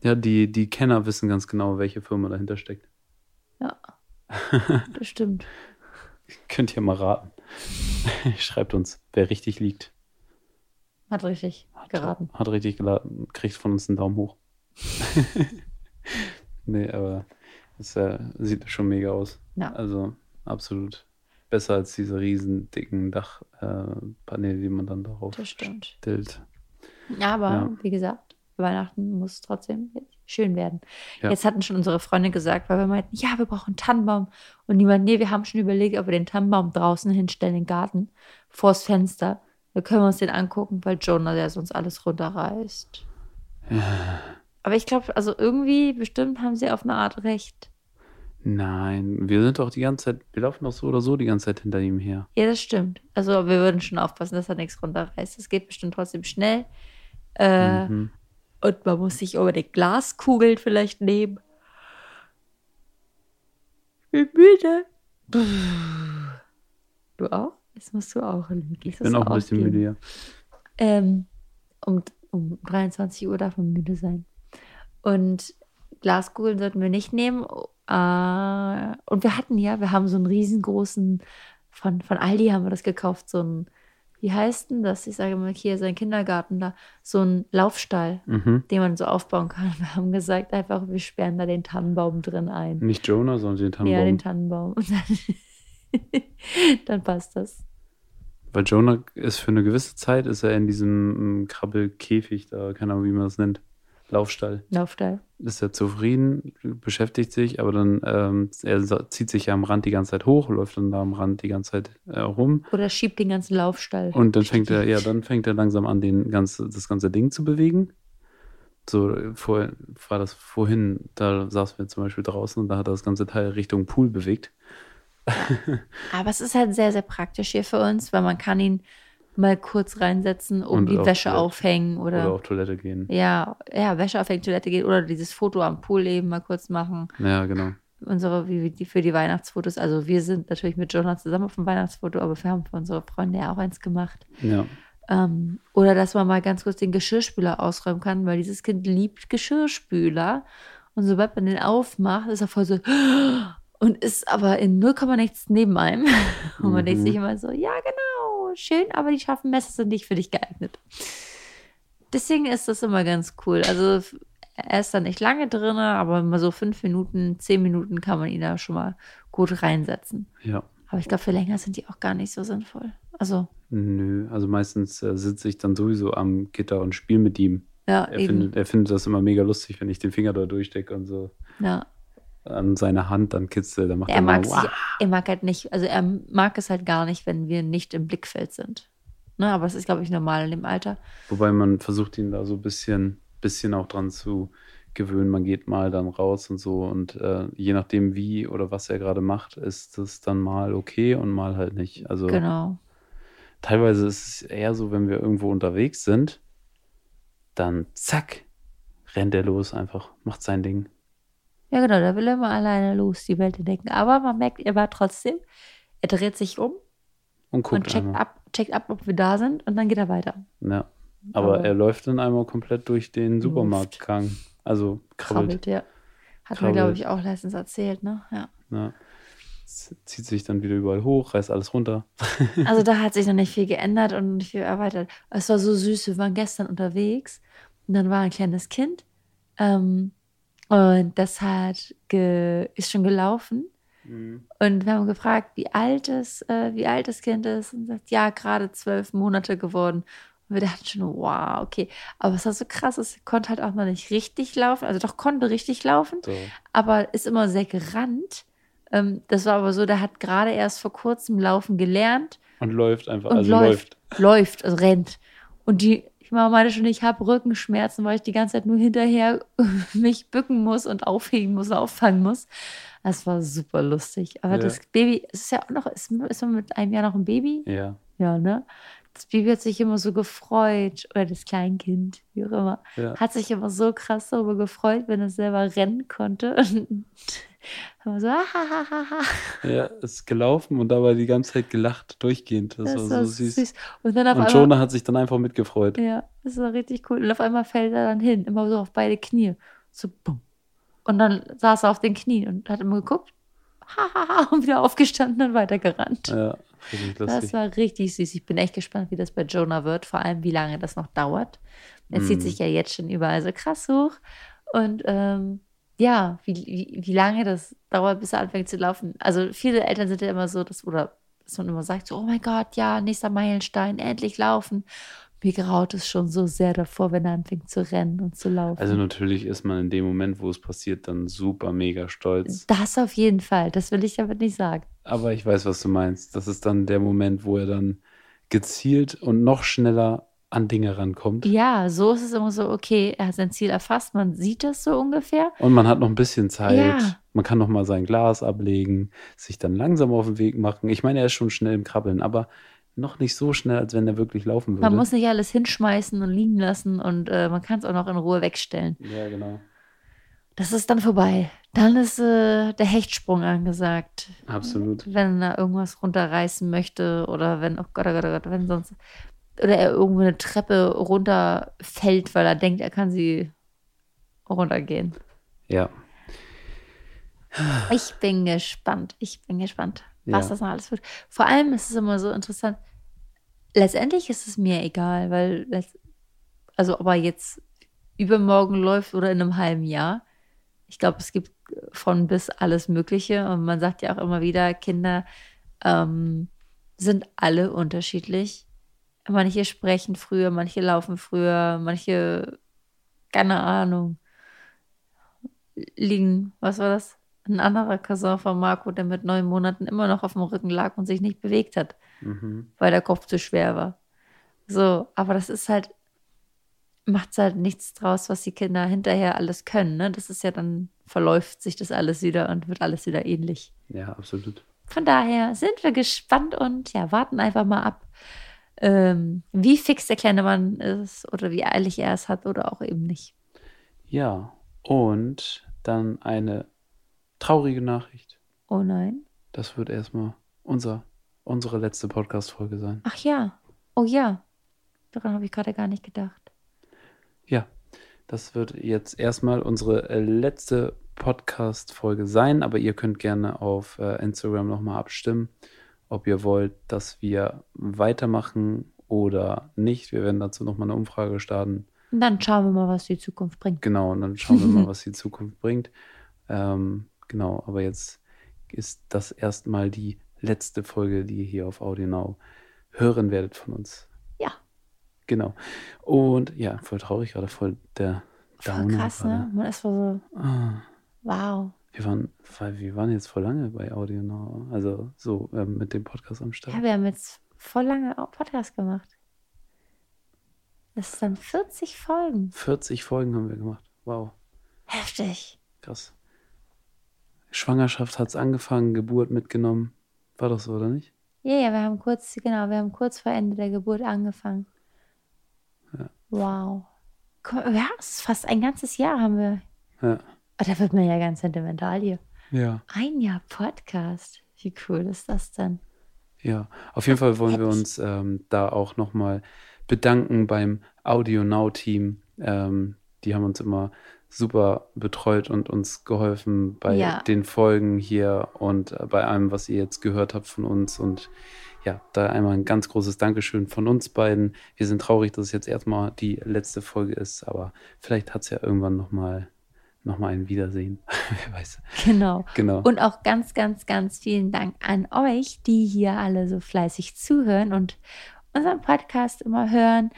[SPEAKER 2] Ja, die, die Kenner wissen ganz genau, welche Firma dahinter steckt.
[SPEAKER 3] Ja, das stimmt.
[SPEAKER 2] Könnt ihr mal raten. Schreibt uns, wer richtig liegt.
[SPEAKER 3] Hat richtig geraten.
[SPEAKER 2] Hat richtig geladen, kriegt von uns einen Daumen hoch. nee, aber es äh, sieht schon mega aus.
[SPEAKER 3] Ja.
[SPEAKER 2] Also absolut besser als diese riesen dicken Dachpaneele, äh, die man dann darauf stellt.
[SPEAKER 3] Aber
[SPEAKER 2] Ja.
[SPEAKER 3] wie gesagt, Weihnachten muss trotzdem schön werden.
[SPEAKER 2] Ja.
[SPEAKER 3] Jetzt hatten schon unsere Freunde gesagt, weil wir meinten, ja, wir brauchen einen Tannenbaum. Und meinten, nee, wir haben schon überlegt, ob wir den Tannenbaum draußen hinstellen, in den Garten, vors Fenster. Da können wir uns den angucken, weil Jonah, der sonst alles runterreißt. Aber ich glaube, also irgendwie, bestimmt haben sie auf eine Art recht.
[SPEAKER 2] Nein, wir sind doch die ganze Zeit, wir laufen doch so oder so die ganze Zeit hinter ihm her.
[SPEAKER 3] Ja, das stimmt. Also wir würden schon aufpassen, dass er nichts runterreißt. Es geht bestimmt trotzdem schnell. Äh,
[SPEAKER 2] Mhm.
[SPEAKER 3] Und man muss sich unbedingt Glaskugeln vielleicht nehmen. Ich bin müde. Du auch? Jetzt musst du auch.
[SPEAKER 2] Ich bin auch ein bisschen müde, ja.
[SPEAKER 3] Ähm, um, um 23 Uhr darf man müde sein. Und Glaskugeln sollten wir nicht nehmen. Äh, und wir hatten ja, wir haben so einen riesengroßen, von, von Aldi haben wir das gekauft, so ein, wie heißt denn das? Ich sage mal, hier sein Kindergarten da, so ein Laufstall,
[SPEAKER 2] Mhm.
[SPEAKER 3] den man so aufbauen kann. Wir haben gesagt, einfach, wir sperren da den Tannenbaum drin ein.
[SPEAKER 2] Nicht Jonah, sondern den Tannenbaum.
[SPEAKER 3] Ja, den Tannenbaum. Und dann, dann passt das.
[SPEAKER 2] Weil Jonah ist für eine gewisse Zeit ist er in diesem mm, Krabbelkäfig da, keine Ahnung, wie man das nennt, Laufstall.
[SPEAKER 3] Laufstall.
[SPEAKER 2] Ist er zufrieden, beschäftigt sich, aber dann ähm, er zieht sich ja am Rand die ganze Zeit hoch, läuft dann da am Rand die ganze Zeit äh, rum
[SPEAKER 3] Oder schiebt den ganzen Laufstall.
[SPEAKER 2] und dann fängt er, ja, dann fängt er langsam an, den ganze, das ganze Ding zu bewegen. So, vor, war das vorhin, da saßen wir zum Beispiel draußen und da hat er das ganze Teil Richtung Pool bewegt.
[SPEAKER 3] Aber es ist halt sehr, sehr praktisch hier für uns, weil man kann ihn mal kurz reinsetzen, um
[SPEAKER 2] Und
[SPEAKER 3] die Wäsche
[SPEAKER 2] Toilette.
[SPEAKER 3] aufhängen oder,
[SPEAKER 2] Oder auf Toilette gehen.
[SPEAKER 3] ja, ja, Wäsche aufhängen, Toilette gehen oder dieses Foto am Pool eben mal kurz machen.
[SPEAKER 2] Ja, genau.
[SPEAKER 3] Unsere, wie, die für die Weihnachtsfotos. Also wir sind natürlich mit Jonah zusammen auf dem Weihnachtsfoto, aber wir haben für unsere Freunde ja auch eins gemacht.
[SPEAKER 2] Ja.
[SPEAKER 3] Ähm, oder dass man mal ganz kurz den Geschirrspüler ausräumen kann, weil dieses Kind liebt Geschirrspüler. Und sobald man den aufmacht, ist er voll so und ist aber in 0, nichts neben einem. Und man denkt
[SPEAKER 2] Mhm.
[SPEAKER 3] sich immer so, ja genau, schön, aber die scharfen Messer sind nicht für dich geeignet. Deswegen ist das immer ganz cool. Also er ist da nicht lange drin, aber mal so fünf Minuten, zehn Minuten kann man ihn da schon mal gut reinsetzen.
[SPEAKER 2] Ja.
[SPEAKER 3] Aber ich glaube, für länger sind die auch gar nicht so sinnvoll. Also,
[SPEAKER 2] Nö, also meistens äh, sitze ich dann sowieso am Gitter und spiele mit ihm.
[SPEAKER 3] ja,
[SPEAKER 2] Er
[SPEAKER 3] eben.
[SPEAKER 2] findet, er findet das immer mega lustig, wenn ich den Finger da durchstecke und so
[SPEAKER 3] Ja.
[SPEAKER 2] An seine Hand dann kitzel. Dann macht er,
[SPEAKER 3] Er mag, sich, er mag halt nicht, also er mag es halt gar nicht, wenn wir nicht im Blickfeld sind. Ne, aber das ist, glaube ich, normal in dem Alter.
[SPEAKER 2] Wobei man versucht ihn da so ein bisschen, bisschen auch dran zu gewöhnen. Man geht mal dann raus und so und äh, je nachdem wie oder was er gerade macht, ist es dann mal okay und mal halt nicht. Also
[SPEAKER 3] Genau.
[SPEAKER 2] teilweise ist es eher so, wenn wir irgendwo unterwegs sind, dann zack, rennt er los einfach, macht sein Ding.
[SPEAKER 3] Ja, genau, da will er immer alleine los, die Welt entdecken. Aber man merkt, er war trotzdem, er dreht sich um
[SPEAKER 2] Und guckt
[SPEAKER 3] und checkt
[SPEAKER 2] einmal.
[SPEAKER 3] ab, checkt ab, ob wir da sind und dann geht er weiter.
[SPEAKER 2] Ja. Aber,
[SPEAKER 3] Aber-
[SPEAKER 2] er läuft dann einmal komplett durch den Supermarktgang. Also krabbelt.
[SPEAKER 3] Krabbelt, ja. Hat mir,
[SPEAKER 2] Krabbelt.
[SPEAKER 3] glaube ich, auch letztens erzählt, ne? Ja.
[SPEAKER 2] Ja. Zieht sich dann wieder überall hoch, reißt alles runter.
[SPEAKER 3] Also da hat sich noch nicht viel geändert und nicht viel erweitert. Es war so süß, wir waren gestern unterwegs und dann war ein kleines Kind ähm, und das hat ge ist schon gelaufen
[SPEAKER 2] Mhm.
[SPEAKER 3] Und wir haben gefragt, wie alt, es, äh, wie alt das Kind ist. Und sagt, ja, gerade zwölf Monate geworden. Und wir dachten schon, wow, okay. Aber es war so krass, es konnte halt auch noch nicht richtig laufen. Also doch konnte richtig laufen,
[SPEAKER 2] So.
[SPEAKER 3] aber ist immer sehr gerannt. Ähm, das war aber so, der hat gerade erst vor kurzem laufen gelernt
[SPEAKER 2] Und läuft einfach,
[SPEAKER 3] und
[SPEAKER 2] also
[SPEAKER 3] läuft,
[SPEAKER 2] läuft.
[SPEAKER 3] läuft, also rennt. Und die, ich Mama meinte schon, ich habe Rückenschmerzen, weil ich die ganze Zeit nur hinterher mich bücken muss und aufhegen muss, auffangen muss. Das war super lustig. Aber
[SPEAKER 2] Ja.
[SPEAKER 3] das Baby, es ist ja auch noch, ist, ist man mit einem Jahr noch ein Baby?
[SPEAKER 2] Ja,
[SPEAKER 3] Ja, ne? Das Baby hat sich immer so gefreut, oder das Kleinkind, wie auch immer,
[SPEAKER 2] ja.
[SPEAKER 3] hat sich immer so krass darüber gefreut, wenn es selber rennen konnte. Immer so, ah, ha, ha, ha, ha.
[SPEAKER 2] Ja, ist gelaufen und dabei die ganze Zeit gelacht, durchgehend. Das,
[SPEAKER 3] Das
[SPEAKER 2] war so süß.
[SPEAKER 3] süß. Und dann auf
[SPEAKER 2] Und
[SPEAKER 3] einmal.
[SPEAKER 2] Jonah hat sich dann einfach mitgefreut.
[SPEAKER 3] Ja, das war richtig cool. Und auf einmal fällt er dann hin, immer so auf beide Knie. So bumm. Und dann saß er auf den Knien und hat immer geguckt. Hahaha, und wieder aufgestanden und weitergerannt.
[SPEAKER 2] Ja, richtig
[SPEAKER 3] Das
[SPEAKER 2] lustig.
[SPEAKER 3] war richtig süß. Ich bin echt gespannt, wie das bei Jonah wird, vor allem wie lange das noch dauert. Er zieht
[SPEAKER 2] Mm.
[SPEAKER 3] sich ja jetzt schon überall so krass hoch. Und ähm, ja, wie, wie, wie lange das dauert, bis er anfängt zu laufen. Also viele Eltern sind ja immer so, dass, oder dass man immer sagt, so, oh mein Gott, ja, nächster Meilenstein, endlich laufen. Mir graut es schon so sehr davor, wenn er anfängt zu rennen und zu laufen.
[SPEAKER 2] Also natürlich ist man in dem Moment, wo es passiert, dann super mega stolz.
[SPEAKER 3] das auf jeden Fall, das will ich damit nicht sagen.
[SPEAKER 2] Aber ich weiß, was du meinst. Das ist dann der Moment, wo er dann gezielt und noch schneller an Dinge rankommt.
[SPEAKER 3] Ja, so ist es immer so, okay, er hat sein Ziel erfasst, man sieht das so ungefähr.
[SPEAKER 2] Und man hat noch ein bisschen Zeit.
[SPEAKER 3] Ja.
[SPEAKER 2] Man kann noch mal sein Glas ablegen, sich dann langsam auf den Weg machen. Ich meine, er ist schon schnell im Krabbeln, aber noch nicht so schnell, als wenn er wirklich laufen würde.
[SPEAKER 3] Man muss nicht alles hinschmeißen und liegen lassen und äh, man kann es auch noch in Ruhe wegstellen.
[SPEAKER 2] ja, genau.
[SPEAKER 3] Das ist dann vorbei. Dann ist äh, der Hechtsprung angesagt.
[SPEAKER 2] Absolut.
[SPEAKER 3] Wenn er irgendwas runterreißen möchte oder wenn, oh Gott, oh Gott, oh Gott, wenn sonst. Oder er irgendwo eine Treppe runterfällt, weil er denkt, er kann sie runtergehen.
[SPEAKER 2] Ja.
[SPEAKER 3] Ich bin gespannt. Ich bin gespannt, was
[SPEAKER 2] Ja.
[SPEAKER 3] das noch alles wird. Vor allem ist es immer so interessant. Letztendlich ist es mir egal, weil, also ob er jetzt übermorgen läuft oder in einem halben Jahr. Ich glaube, es gibt von bis alles Mögliche. Und man sagt ja auch immer wieder, Kinder ähm, sind alle unterschiedlich. Manche sprechen früher, manche laufen früher, manche, keine Ahnung, liegen, was war das? Ein anderer Cousin von Marco, der mit neun Monaten immer noch auf dem Rücken lag und sich nicht bewegt hat,
[SPEAKER 2] Mhm.
[SPEAKER 3] weil der Kopf zu schwer war. So, aber das ist halt, macht halt nichts draus, was die Kinder hinterher alles können. Ne? Das ist ja dann, verläuft sich das alles wieder und wird alles wieder ähnlich.
[SPEAKER 2] Ja, absolut.
[SPEAKER 3] Von daher sind wir gespannt und ja, warten einfach mal ab, ähm, wie fix der kleine Mann ist oder wie eilig er es hat oder auch eben nicht.
[SPEAKER 2] Ja, und dann eine traurige Nachricht.
[SPEAKER 3] Oh nein.
[SPEAKER 2] Das wird erstmal unser, unsere letzte Podcast-Folge sein.
[SPEAKER 3] Ach ja. Oh ja. Daran habe ich gerade gar nicht gedacht.
[SPEAKER 2] Ja, das wird jetzt erstmal unsere äh, letzte Podcast-Folge sein, aber ihr könnt gerne auf äh, Instagram nochmal abstimmen, ob ihr wollt, dass wir weitermachen oder nicht. Wir werden dazu nochmal eine Umfrage starten.
[SPEAKER 3] Und dann schauen wir mal, was die Zukunft bringt.
[SPEAKER 2] Genau, und dann schauen wir mal, was die Zukunft bringt. Ähm, genau, aber jetzt ist das erstmal die letzte Folge, die ihr hier auf AudioNow hören werdet von uns.
[SPEAKER 3] Ja.
[SPEAKER 2] Genau. Und ja, voll traurig gerade, voll der
[SPEAKER 3] Voll
[SPEAKER 2] Downer
[SPEAKER 3] krass, ne? Man ist so,
[SPEAKER 2] Ah,
[SPEAKER 3] wow.
[SPEAKER 2] Wir waren, weil wir waren jetzt voll lange bei AudioNow, also so ähm, mit dem Podcast am Start.
[SPEAKER 3] Ja, wir haben jetzt voll lange auch Podcast gemacht. Das dann 40 Folgen.
[SPEAKER 2] 40 Folgen haben wir gemacht. Wow,
[SPEAKER 3] Heftig.
[SPEAKER 2] krass. Schwangerschaft hat's angefangen, Geburt mitgenommen. War doch so, oder nicht?
[SPEAKER 3] Ja, ja, wir haben kurz, genau, wir haben kurz vor Ende der Geburt angefangen.
[SPEAKER 2] Ja.
[SPEAKER 3] Wow. Ja, es fast ein ganzes Jahr haben wir.
[SPEAKER 2] Ja.
[SPEAKER 3] Oh, da wird man ja ganz sentimental hier.
[SPEAKER 2] Ja.
[SPEAKER 3] Ein Jahr Podcast. Wie cool ist das denn?
[SPEAKER 2] Ja, auf jeden Fall wollen wir uns ähm, da auch nochmal bedanken beim Audio Now Team. Ähm, die haben uns immer super betreut und uns geholfen bei
[SPEAKER 3] Ja.
[SPEAKER 2] den Folgen hier und äh, bei allem, was ihr jetzt gehört habt von uns. Und ja, da einmal ein ganz großes Dankeschön von uns beiden. Wir sind traurig, dass es jetzt erstmal die letzte Folge ist, aber vielleicht hat es ja irgendwann nochmal nochmal ein Wiedersehen. Wer weiß.
[SPEAKER 3] Genau.
[SPEAKER 2] Genau.
[SPEAKER 3] Und auch ganz, ganz, ganz vielen Dank an euch, die hier alle so fleißig zuhören und unseren Podcast immer hören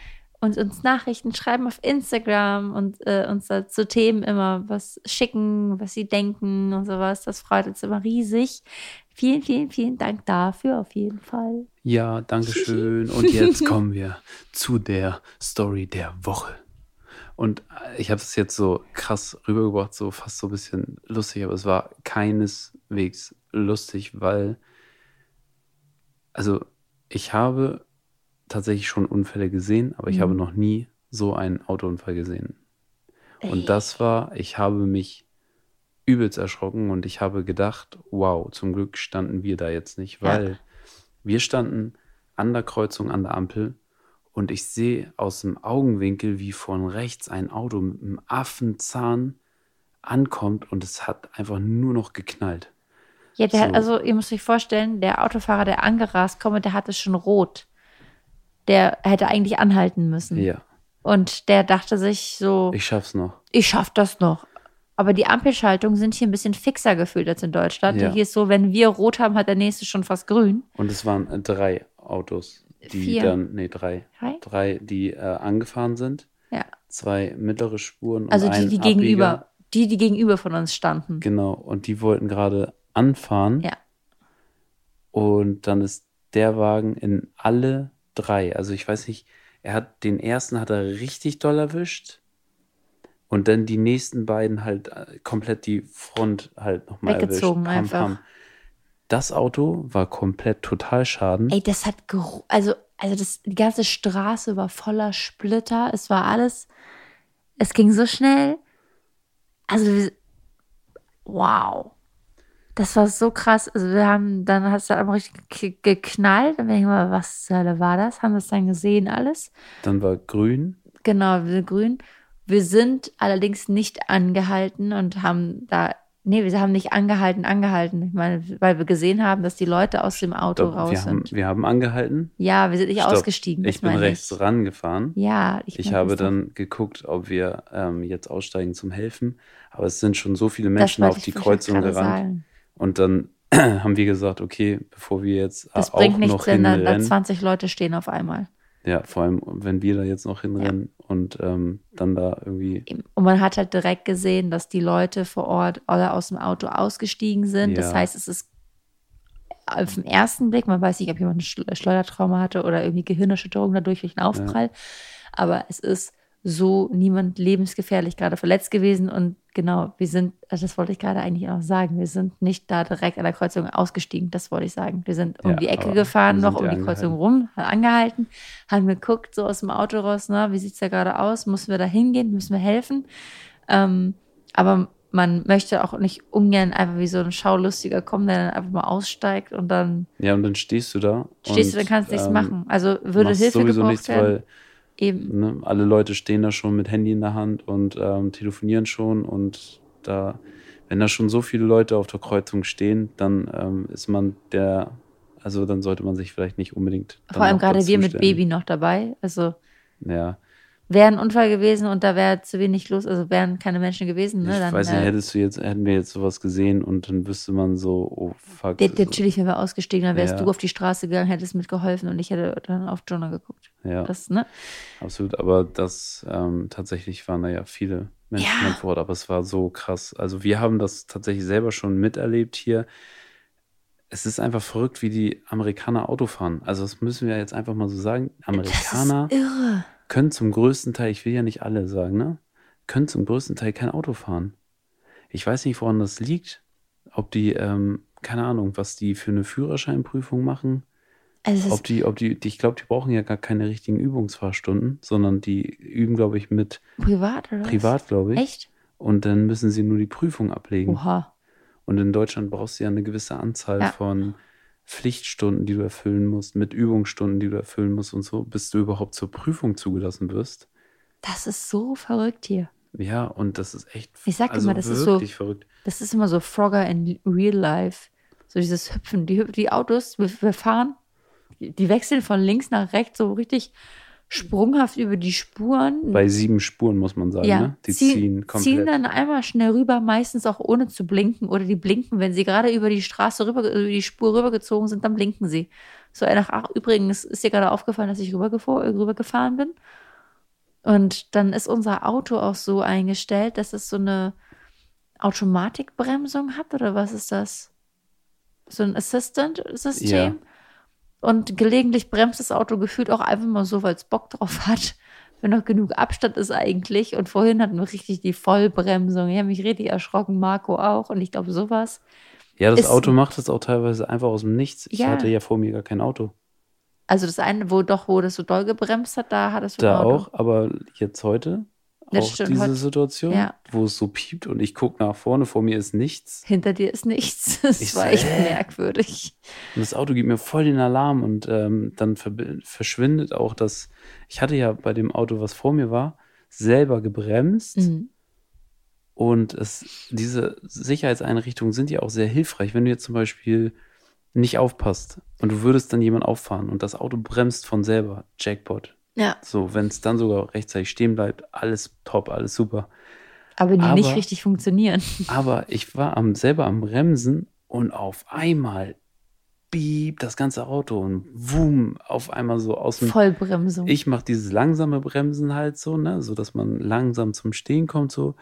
[SPEAKER 3] und uns Nachrichten schreiben auf Instagram und äh, uns zu Themen immer was schicken, was sie denken und sowas. Das freut uns immer riesig. Vielen, vielen, vielen Dank dafür auf jeden Fall.
[SPEAKER 2] Ja, danke schön. Und jetzt kommen wir zu der Story der Woche. Und äh, ich habe es jetzt so krass rübergebracht, so fast so ein bisschen lustig, aber es war keineswegs lustig, weil, also ich habe tatsächlich schon Unfälle gesehen, aber ich
[SPEAKER 3] Mhm.
[SPEAKER 2] habe noch nie so einen Autounfall gesehen.
[SPEAKER 3] Ey.
[SPEAKER 2] Und das war, ich habe mich übelst erschrocken und ich habe gedacht, wow, zum Glück standen wir da jetzt nicht,
[SPEAKER 3] Ja.
[SPEAKER 2] weil wir standen an der Kreuzung an der Ampel und ich sehe aus dem Augenwinkel, wie von rechts ein Auto mit einem Affenzahn ankommt und es hat einfach nur noch geknallt.
[SPEAKER 3] Ja, der hat,
[SPEAKER 2] So.
[SPEAKER 3] also ihr müsst euch vorstellen, der Autofahrer, der angerast kommt, der hatte schon rot. Der hätte eigentlich anhalten müssen.
[SPEAKER 2] Ja,
[SPEAKER 3] Und der dachte sich so, ich,
[SPEAKER 2] ich schaff's noch.
[SPEAKER 3] schaff das noch. Aber die Ampelschaltungen sind hier ein bisschen fixer gefühlt als in Deutschland.
[SPEAKER 2] Ja.
[SPEAKER 3] Hier ist so, wenn wir rot haben, hat der nächste schon fast grün.
[SPEAKER 2] Und es waren drei Autos, die
[SPEAKER 3] Vier.
[SPEAKER 2] dann, nee, drei.
[SPEAKER 3] Drei?
[SPEAKER 2] Drei, die äh, angefahren sind.
[SPEAKER 3] Ja.
[SPEAKER 2] Zwei mittlere Spuren
[SPEAKER 3] Also
[SPEAKER 2] und
[SPEAKER 3] die, die
[SPEAKER 2] Abbieger.
[SPEAKER 3] gegenüber, die, die gegenüber von uns standen.
[SPEAKER 2] Genau, und die wollten gerade anfahren.
[SPEAKER 3] Ja.
[SPEAKER 2] Und dann ist der Wagen in alle drei. Also ich weiß nicht, er hat den ersten hat er richtig doll erwischt. Und dann die nächsten beiden halt äh, komplett die Front halt nochmal erwischt.
[SPEAKER 3] Weggezogen einfach.
[SPEAKER 2] Das Auto war komplett Totalschaden.
[SPEAKER 3] Ey, das hat also also das die ganze Straße war voller Splitter. Es war alles es ging so schnell. Also wir, wow. Das war so krass. Also wir haben dann hat es dann einfach richtig ge- geknallt. Dann bin ich mal, was zur Hölle war das? Haben das dann gesehen alles?
[SPEAKER 2] Dann war grün.
[SPEAKER 3] Genau, wir grün. Wir sind allerdings nicht angehalten und haben da, nee, wir haben nicht angehalten, angehalten. Ich meine, weil wir gesehen haben, dass die Leute aus dem Auto
[SPEAKER 2] Doch,
[SPEAKER 3] raus
[SPEAKER 2] wir, haben,
[SPEAKER 3] sind.
[SPEAKER 2] wir haben angehalten.
[SPEAKER 3] Ja, wir sind nicht
[SPEAKER 2] Stopp.
[SPEAKER 3] ausgestiegen.
[SPEAKER 2] Ich bin rechts rangefahren.
[SPEAKER 3] Ja, ich,
[SPEAKER 2] Ich habe
[SPEAKER 3] das doch.
[SPEAKER 2] dann geguckt, ob wir ähm, jetzt aussteigen zum Helfen. Aber es sind schon so viele Menschen auf die
[SPEAKER 3] ich
[SPEAKER 2] Kreuzung gerannt.
[SPEAKER 3] sagen.
[SPEAKER 2] Und dann haben wir gesagt, okay, bevor wir jetzt
[SPEAKER 3] Das
[SPEAKER 2] auch
[SPEAKER 3] bringt
[SPEAKER 2] noch
[SPEAKER 3] nichts, wenn da, da
[SPEAKER 2] hinrennen.
[SPEAKER 3] 20 Leute stehen auf einmal.
[SPEAKER 2] Ja, vor allem, wenn wir da jetzt noch hinrennen und ähm, dann da irgendwie.
[SPEAKER 3] Und man hat halt direkt gesehen, dass die Leute vor Ort alle aus dem Auto ausgestiegen sind. Das
[SPEAKER 2] Ja.
[SPEAKER 3] heißt, es ist auf den ersten Blick, man weiß nicht, ob jemand ein Schle- Schleudertrauma hatte oder irgendwie Gehirnerschütterung dadurch durch einen Aufprall, aber es ist so niemand lebensgefährlich gerade verletzt gewesen und genau, wir sind, also das wollte ich gerade eigentlich auch sagen, wir sind nicht da direkt an der Kreuzung ausgestiegen, das wollte ich sagen. Wir sind um
[SPEAKER 2] Ja,
[SPEAKER 3] die Ecke gefahren, noch um die Kreuzung rum, angehalten, haben geguckt, so aus dem Auto raus, na, wie sieht's da gerade aus? Müssen wir da hingehen? Müssen wir helfen? Ähm, aber man möchte auch nicht ungern einfach wie so ein Schaulustiger kommen, der dann einfach mal aussteigt und dann
[SPEAKER 2] Ja, und dann stehst du da.
[SPEAKER 3] stehst du, dann kannst du nichts
[SPEAKER 2] ähm,
[SPEAKER 3] machen. Also würde Hilfe
[SPEAKER 2] sowieso
[SPEAKER 3] gebraucht
[SPEAKER 2] nichts,
[SPEAKER 3] werden.
[SPEAKER 2] weil
[SPEAKER 3] Eben.
[SPEAKER 2] ne, alle Leute stehen da schon mit Handy in der Hand und ähm, telefonieren schon. Und da, wenn da schon so viele Leute auf der Kreuzung stehen, dann ähm, ist man der, also dann sollte man sich vielleicht nicht unbedingt.
[SPEAKER 3] Vor allem gerade wir mit. Baby noch dabei. Also
[SPEAKER 2] Ja,
[SPEAKER 3] wäre ein Unfall gewesen und da wäre zu wenig los, also wären keine Menschen gewesen, ne?
[SPEAKER 2] ich
[SPEAKER 3] Dann,
[SPEAKER 2] weiß nicht,
[SPEAKER 3] äh,
[SPEAKER 2] hättest du jetzt, hätten wir jetzt sowas gesehen und dann wüsste man so, oh fuck.
[SPEAKER 3] der,
[SPEAKER 2] so-
[SPEAKER 3] natürlich wären wir ausgestiegen, dann wärst
[SPEAKER 2] Ja.
[SPEAKER 3] du auf die Straße gegangen, hättest mitgeholfen und ich hätte dann auf Jonah geguckt.
[SPEAKER 2] ja.
[SPEAKER 3] Das, ne?
[SPEAKER 2] Absolut, aber das ähm, tatsächlich waren da ja viele Menschen
[SPEAKER 3] Ja.
[SPEAKER 2] vor Ort, aber es war so krass. Also wir haben das tatsächlich selber schon miterlebt hier. Es ist einfach verrückt, wie die Amerikaner Auto fahren. Also das müssen wir jetzt einfach mal so sagen. Amerikaner
[SPEAKER 3] Das ist irre.
[SPEAKER 2] Können zum größten Teil, ich will ja nicht alle sagen, ne? Können zum größten Teil kein Auto fahren. Ich weiß nicht, woran das liegt. Ob die, ähm, keine Ahnung, was die für eine Führerscheinprüfung machen.
[SPEAKER 3] Also
[SPEAKER 2] Ob die, ob die, die ich glaube, die brauchen ja gar keine richtigen Übungsfahrstunden, sondern die üben, glaube ich, mit
[SPEAKER 3] privat oder
[SPEAKER 2] privat, glaube ich.
[SPEAKER 3] Echt?
[SPEAKER 2] Und dann müssen sie nur die Prüfung ablegen.
[SPEAKER 3] Oha.
[SPEAKER 2] Und in Deutschland brauchst du ja eine gewisse Anzahl
[SPEAKER 3] Ja.
[SPEAKER 2] von Pflichtstunden, die du erfüllen musst, mit Übungsstunden, die du erfüllen musst und so, bis du überhaupt zur Prüfung zugelassen wirst.
[SPEAKER 3] Das ist so verrückt hier.
[SPEAKER 2] Ja, und das ist echt
[SPEAKER 3] Ich sag
[SPEAKER 2] also
[SPEAKER 3] immer, das ist so-
[SPEAKER 2] wirklich verrückt.
[SPEAKER 3] Das ist immer so Frogger in real life. So dieses Hüpfen. Die, die Autos, wir, wir fahren, die wechseln von links nach rechts so richtig sprunghaft über die Spuren.
[SPEAKER 2] Bei sieben Spuren muss man sagen,
[SPEAKER 3] ja,
[SPEAKER 2] ne? Die
[SPEAKER 3] ziehen,
[SPEAKER 2] ziehen komplett.
[SPEAKER 3] ziehen dann einmal schnell rüber, meistens auch ohne zu blinken. Oder die blinken, wenn sie gerade über die Straße rüber, über die Spur rübergezogen sind, dann blinken sie. So nach, ach, übrigens ist dir gerade aufgefallen, dass ich rübergefahren, rübergefahren bin. Und dann ist unser Auto auch so eingestellt, dass es so eine Automatikbremsung hat, oder was ist das? So ein Assistant-System.
[SPEAKER 2] Ja.
[SPEAKER 3] Und gelegentlich bremst das Auto gefühlt auch einfach mal so, weil es Bock drauf hat, wenn noch genug Abstand ist eigentlich. Und vorhin hatten wir richtig die Vollbremsung. Ich habe mich richtig erschrocken, Marco auch. Und ich glaube, sowas.
[SPEAKER 2] Ja, das
[SPEAKER 3] ist-
[SPEAKER 2] Auto macht es auch teilweise einfach aus dem Nichts. Ich
[SPEAKER 3] Ja.
[SPEAKER 2] hatte ja vor mir gar kein Auto.
[SPEAKER 3] Also das eine, wo doch, wo das so doll gebremst hat, da hat es
[SPEAKER 2] Da auch, aber jetzt heute
[SPEAKER 3] Das
[SPEAKER 2] auch
[SPEAKER 3] stimmt,
[SPEAKER 2] diese Situation,
[SPEAKER 3] ja.
[SPEAKER 2] wo es so piept und ich gucke nach vorne, vor mir ist nichts.
[SPEAKER 3] Hinter dir ist nichts. Das
[SPEAKER 2] Ich
[SPEAKER 3] war
[SPEAKER 2] so,
[SPEAKER 3] echt
[SPEAKER 2] hä?
[SPEAKER 3] merkwürdig.
[SPEAKER 2] Und das Auto gibt mir voll den Alarm und ähm, dann verschwindet auch das. Ich hatte ja bei dem Auto, was vor mir war, selber gebremst
[SPEAKER 3] Mhm.
[SPEAKER 2] und es, diese Sicherheitseinrichtungen sind ja auch sehr hilfreich. Wenn du jetzt zum Beispiel nicht aufpasst und du würdest dann jemand auffahren und das Auto bremst von selber, Jackpot.
[SPEAKER 3] Ja,
[SPEAKER 2] So, wenn es dann sogar rechtzeitig stehen bleibt, alles top, alles super.
[SPEAKER 3] aber die nicht
[SPEAKER 2] Aber-
[SPEAKER 3] richtig funktionieren.
[SPEAKER 2] Aber ich war am, selber am Bremsen und auf einmal bieb das ganze Auto und wum, auf einmal so aus dem.
[SPEAKER 3] Vollbremsung.
[SPEAKER 2] Ich mache dieses langsame Bremsen halt so, ne, so dass man langsam zum Stehen kommt, so.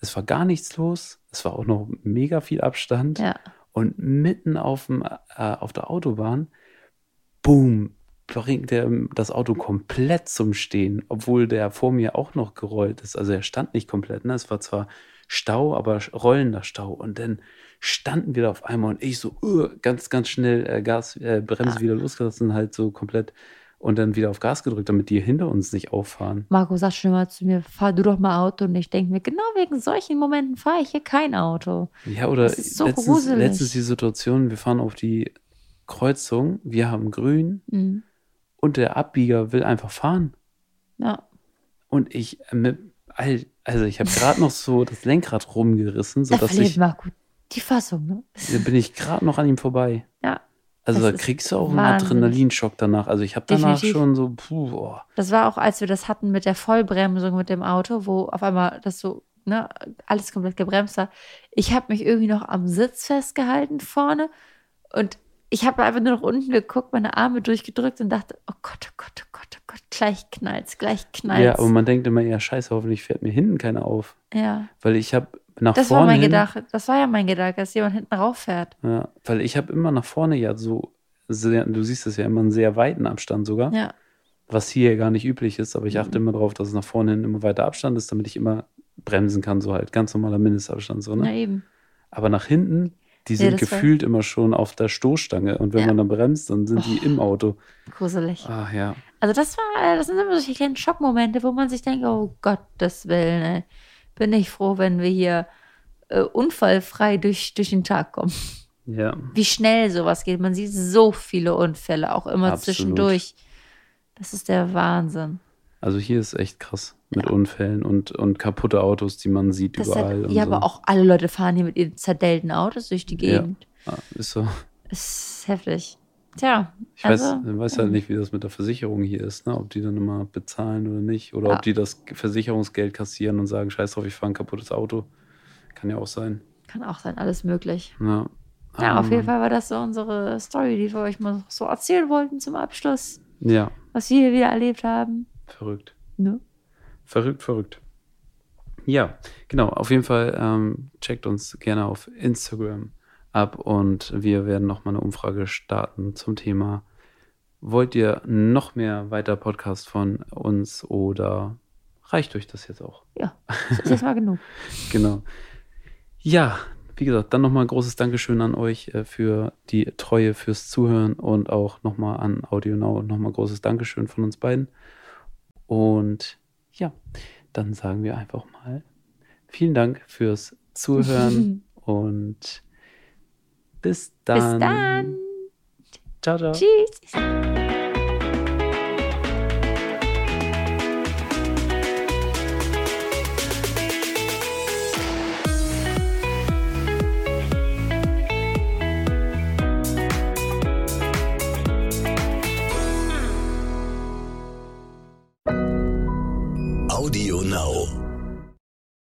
[SPEAKER 2] Es war gar nichts los. Es war auch noch mega viel Abstand.
[SPEAKER 3] ja.
[SPEAKER 2] Und mitten auf, dem, äh, auf der Autobahn, boom, bringt der das Auto komplett zum Stehen, obwohl der vor mir auch noch gerollt ist. Also er stand nicht komplett, ne? Es war zwar Stau, aber rollender Stau. Und dann standen wir da auf einmal und ich so uh, ganz, ganz schnell äh, Gas, äh, Bremse wieder losgelassen, halt so komplett und dann wieder auf Gas gedrückt, damit die hinter uns nicht auffahren.
[SPEAKER 3] Marco sagt schon immer zu mir, fahr du doch mal Auto. Und ich denke mir, genau wegen solchen Momenten fahre ich hier kein Auto.
[SPEAKER 2] Ja, oder
[SPEAKER 3] Das ist so
[SPEAKER 2] letztens,
[SPEAKER 3] gruselig.
[SPEAKER 2] letztens die Situation, wir fahren auf die Kreuzung, wir haben grün
[SPEAKER 3] Mhm.
[SPEAKER 2] Und der Abbieger will einfach fahren.
[SPEAKER 3] Ja.
[SPEAKER 2] Und ich äh, mit, also ich habe gerade noch so das Lenkrad rumgerissen,
[SPEAKER 3] Da
[SPEAKER 2] sodass
[SPEAKER 3] verliert
[SPEAKER 2] ich,
[SPEAKER 3] Marco die Fassung, ne?
[SPEAKER 2] da bin ich gerade noch an ihm vorbei.
[SPEAKER 3] Ja.
[SPEAKER 2] Also
[SPEAKER 3] Das
[SPEAKER 2] da kriegst du auch einen
[SPEAKER 3] wahnsinnig.
[SPEAKER 2] Adrenalinschock danach. Also ich habe danach
[SPEAKER 3] Definitiv.
[SPEAKER 2] schon so, puh, boah.
[SPEAKER 3] Das war auch, als wir das hatten mit der Vollbremsung mit dem Auto, wo auf einmal das so, ne, alles komplett gebremst hat. Ich habe mich irgendwie noch am Sitz festgehalten vorne und ich habe einfach nur nach unten geguckt, meine Arme durchgedrückt und dachte, oh Gott, oh Gott, oh Gott, oh Gott, gleich knallt's, gleich knallt's.
[SPEAKER 2] Ja, aber man denkt immer, ja scheiße, hoffentlich fährt mir hinten keiner auf.
[SPEAKER 3] Ja,
[SPEAKER 2] Weil ich habe nach
[SPEAKER 3] das
[SPEAKER 2] vorne
[SPEAKER 3] war mein Gedanke. Das war ja mein Gedanke, dass jemand hinten rauffährt.
[SPEAKER 2] Ja, weil ich habe immer nach vorne ja so, sehr, du siehst es ja immer einen sehr weiten Abstand sogar.
[SPEAKER 3] Ja,
[SPEAKER 2] was hier gar nicht üblich ist, aber ich achte
[SPEAKER 3] Mhm.
[SPEAKER 2] immer darauf, dass es nach vorne hin immer weiter Abstand ist, damit ich immer bremsen kann, so halt ganz normaler Mindestabstand so,
[SPEAKER 3] na
[SPEAKER 2] ne?
[SPEAKER 3] eben.
[SPEAKER 2] Aber nach hinten, die
[SPEAKER 3] Ja,
[SPEAKER 2] sind
[SPEAKER 3] das war-
[SPEAKER 2] gefühlt immer schon auf der Stoßstange und wenn
[SPEAKER 3] Ja.
[SPEAKER 2] man dann bremst, dann sind die
[SPEAKER 3] Oh.
[SPEAKER 2] im Auto.
[SPEAKER 3] Gruselig.
[SPEAKER 2] Ach ja.
[SPEAKER 3] Also das war, das sind immer solche kleinen Schockmomente, wo man sich denkt, oh Gottes Willen, ey, bin ich froh, wenn wir hier äh, unfallfrei durch, durch den Tag kommen.
[SPEAKER 2] Ja.
[SPEAKER 3] Wie schnell sowas geht. Man sieht so viele Unfälle, auch immer
[SPEAKER 2] Absolut.
[SPEAKER 3] zwischendurch. Das ist der Wahnsinn.
[SPEAKER 2] Also hier ist echt krass mit Unfällen und, und kaputte Autos, die man sieht
[SPEAKER 3] Das
[SPEAKER 2] überall.
[SPEAKER 3] hat, ja,
[SPEAKER 2] so.
[SPEAKER 3] aber auch alle Leute fahren hier mit ihren zerdellten Autos durch die
[SPEAKER 2] Ja.
[SPEAKER 3] Gegend.
[SPEAKER 2] Ah, ist so.
[SPEAKER 3] Ist heftig. Tja,
[SPEAKER 2] Ich
[SPEAKER 3] also,
[SPEAKER 2] weiß, weiß halt nicht, wie das mit derVersicherung hier ist, ne? ob die dann immer bezahlen oder nicht. Oder
[SPEAKER 3] Ja.
[SPEAKER 2] ob die das Versicherungsgeld kassieren und sagen, scheiß drauf, ich fahre ein kaputtes Auto. Kann ja auch sein.
[SPEAKER 3] kann auch sein, alles möglich.
[SPEAKER 2] Ja,
[SPEAKER 3] Ja, auf jeden Fall war das so unsere Story, die wir euch mal so erzählen wollten zum Abschluss,
[SPEAKER 2] Ja,
[SPEAKER 3] was wir hier wieder erlebt haben.
[SPEAKER 2] Verrückt.
[SPEAKER 3] Ne?
[SPEAKER 2] Verrückt, verrückt. Ja, genau. Auf jeden Fall ähm, checkt uns gerne auf Instagram ab und wir werden nochmal eine Umfrage starten zum Thema. Wollt ihr noch mehr weiter Podcast von uns oder reicht euch das jetzt auch?
[SPEAKER 3] Ja, das ist jetzt mal genug.
[SPEAKER 2] Genau. Ja, wie gesagt, dann nochmal ein großes Dankeschön an euch äh, für die Treue, fürs Zuhören und auch nochmal an AudioNow nochmal großes Dankeschön von uns beiden. Und ja, dann sagen wir einfach mal vielen Dank fürs Zuhören und bis dann.
[SPEAKER 3] Bis dann.
[SPEAKER 2] Ciao, ciao.
[SPEAKER 3] Tschüss.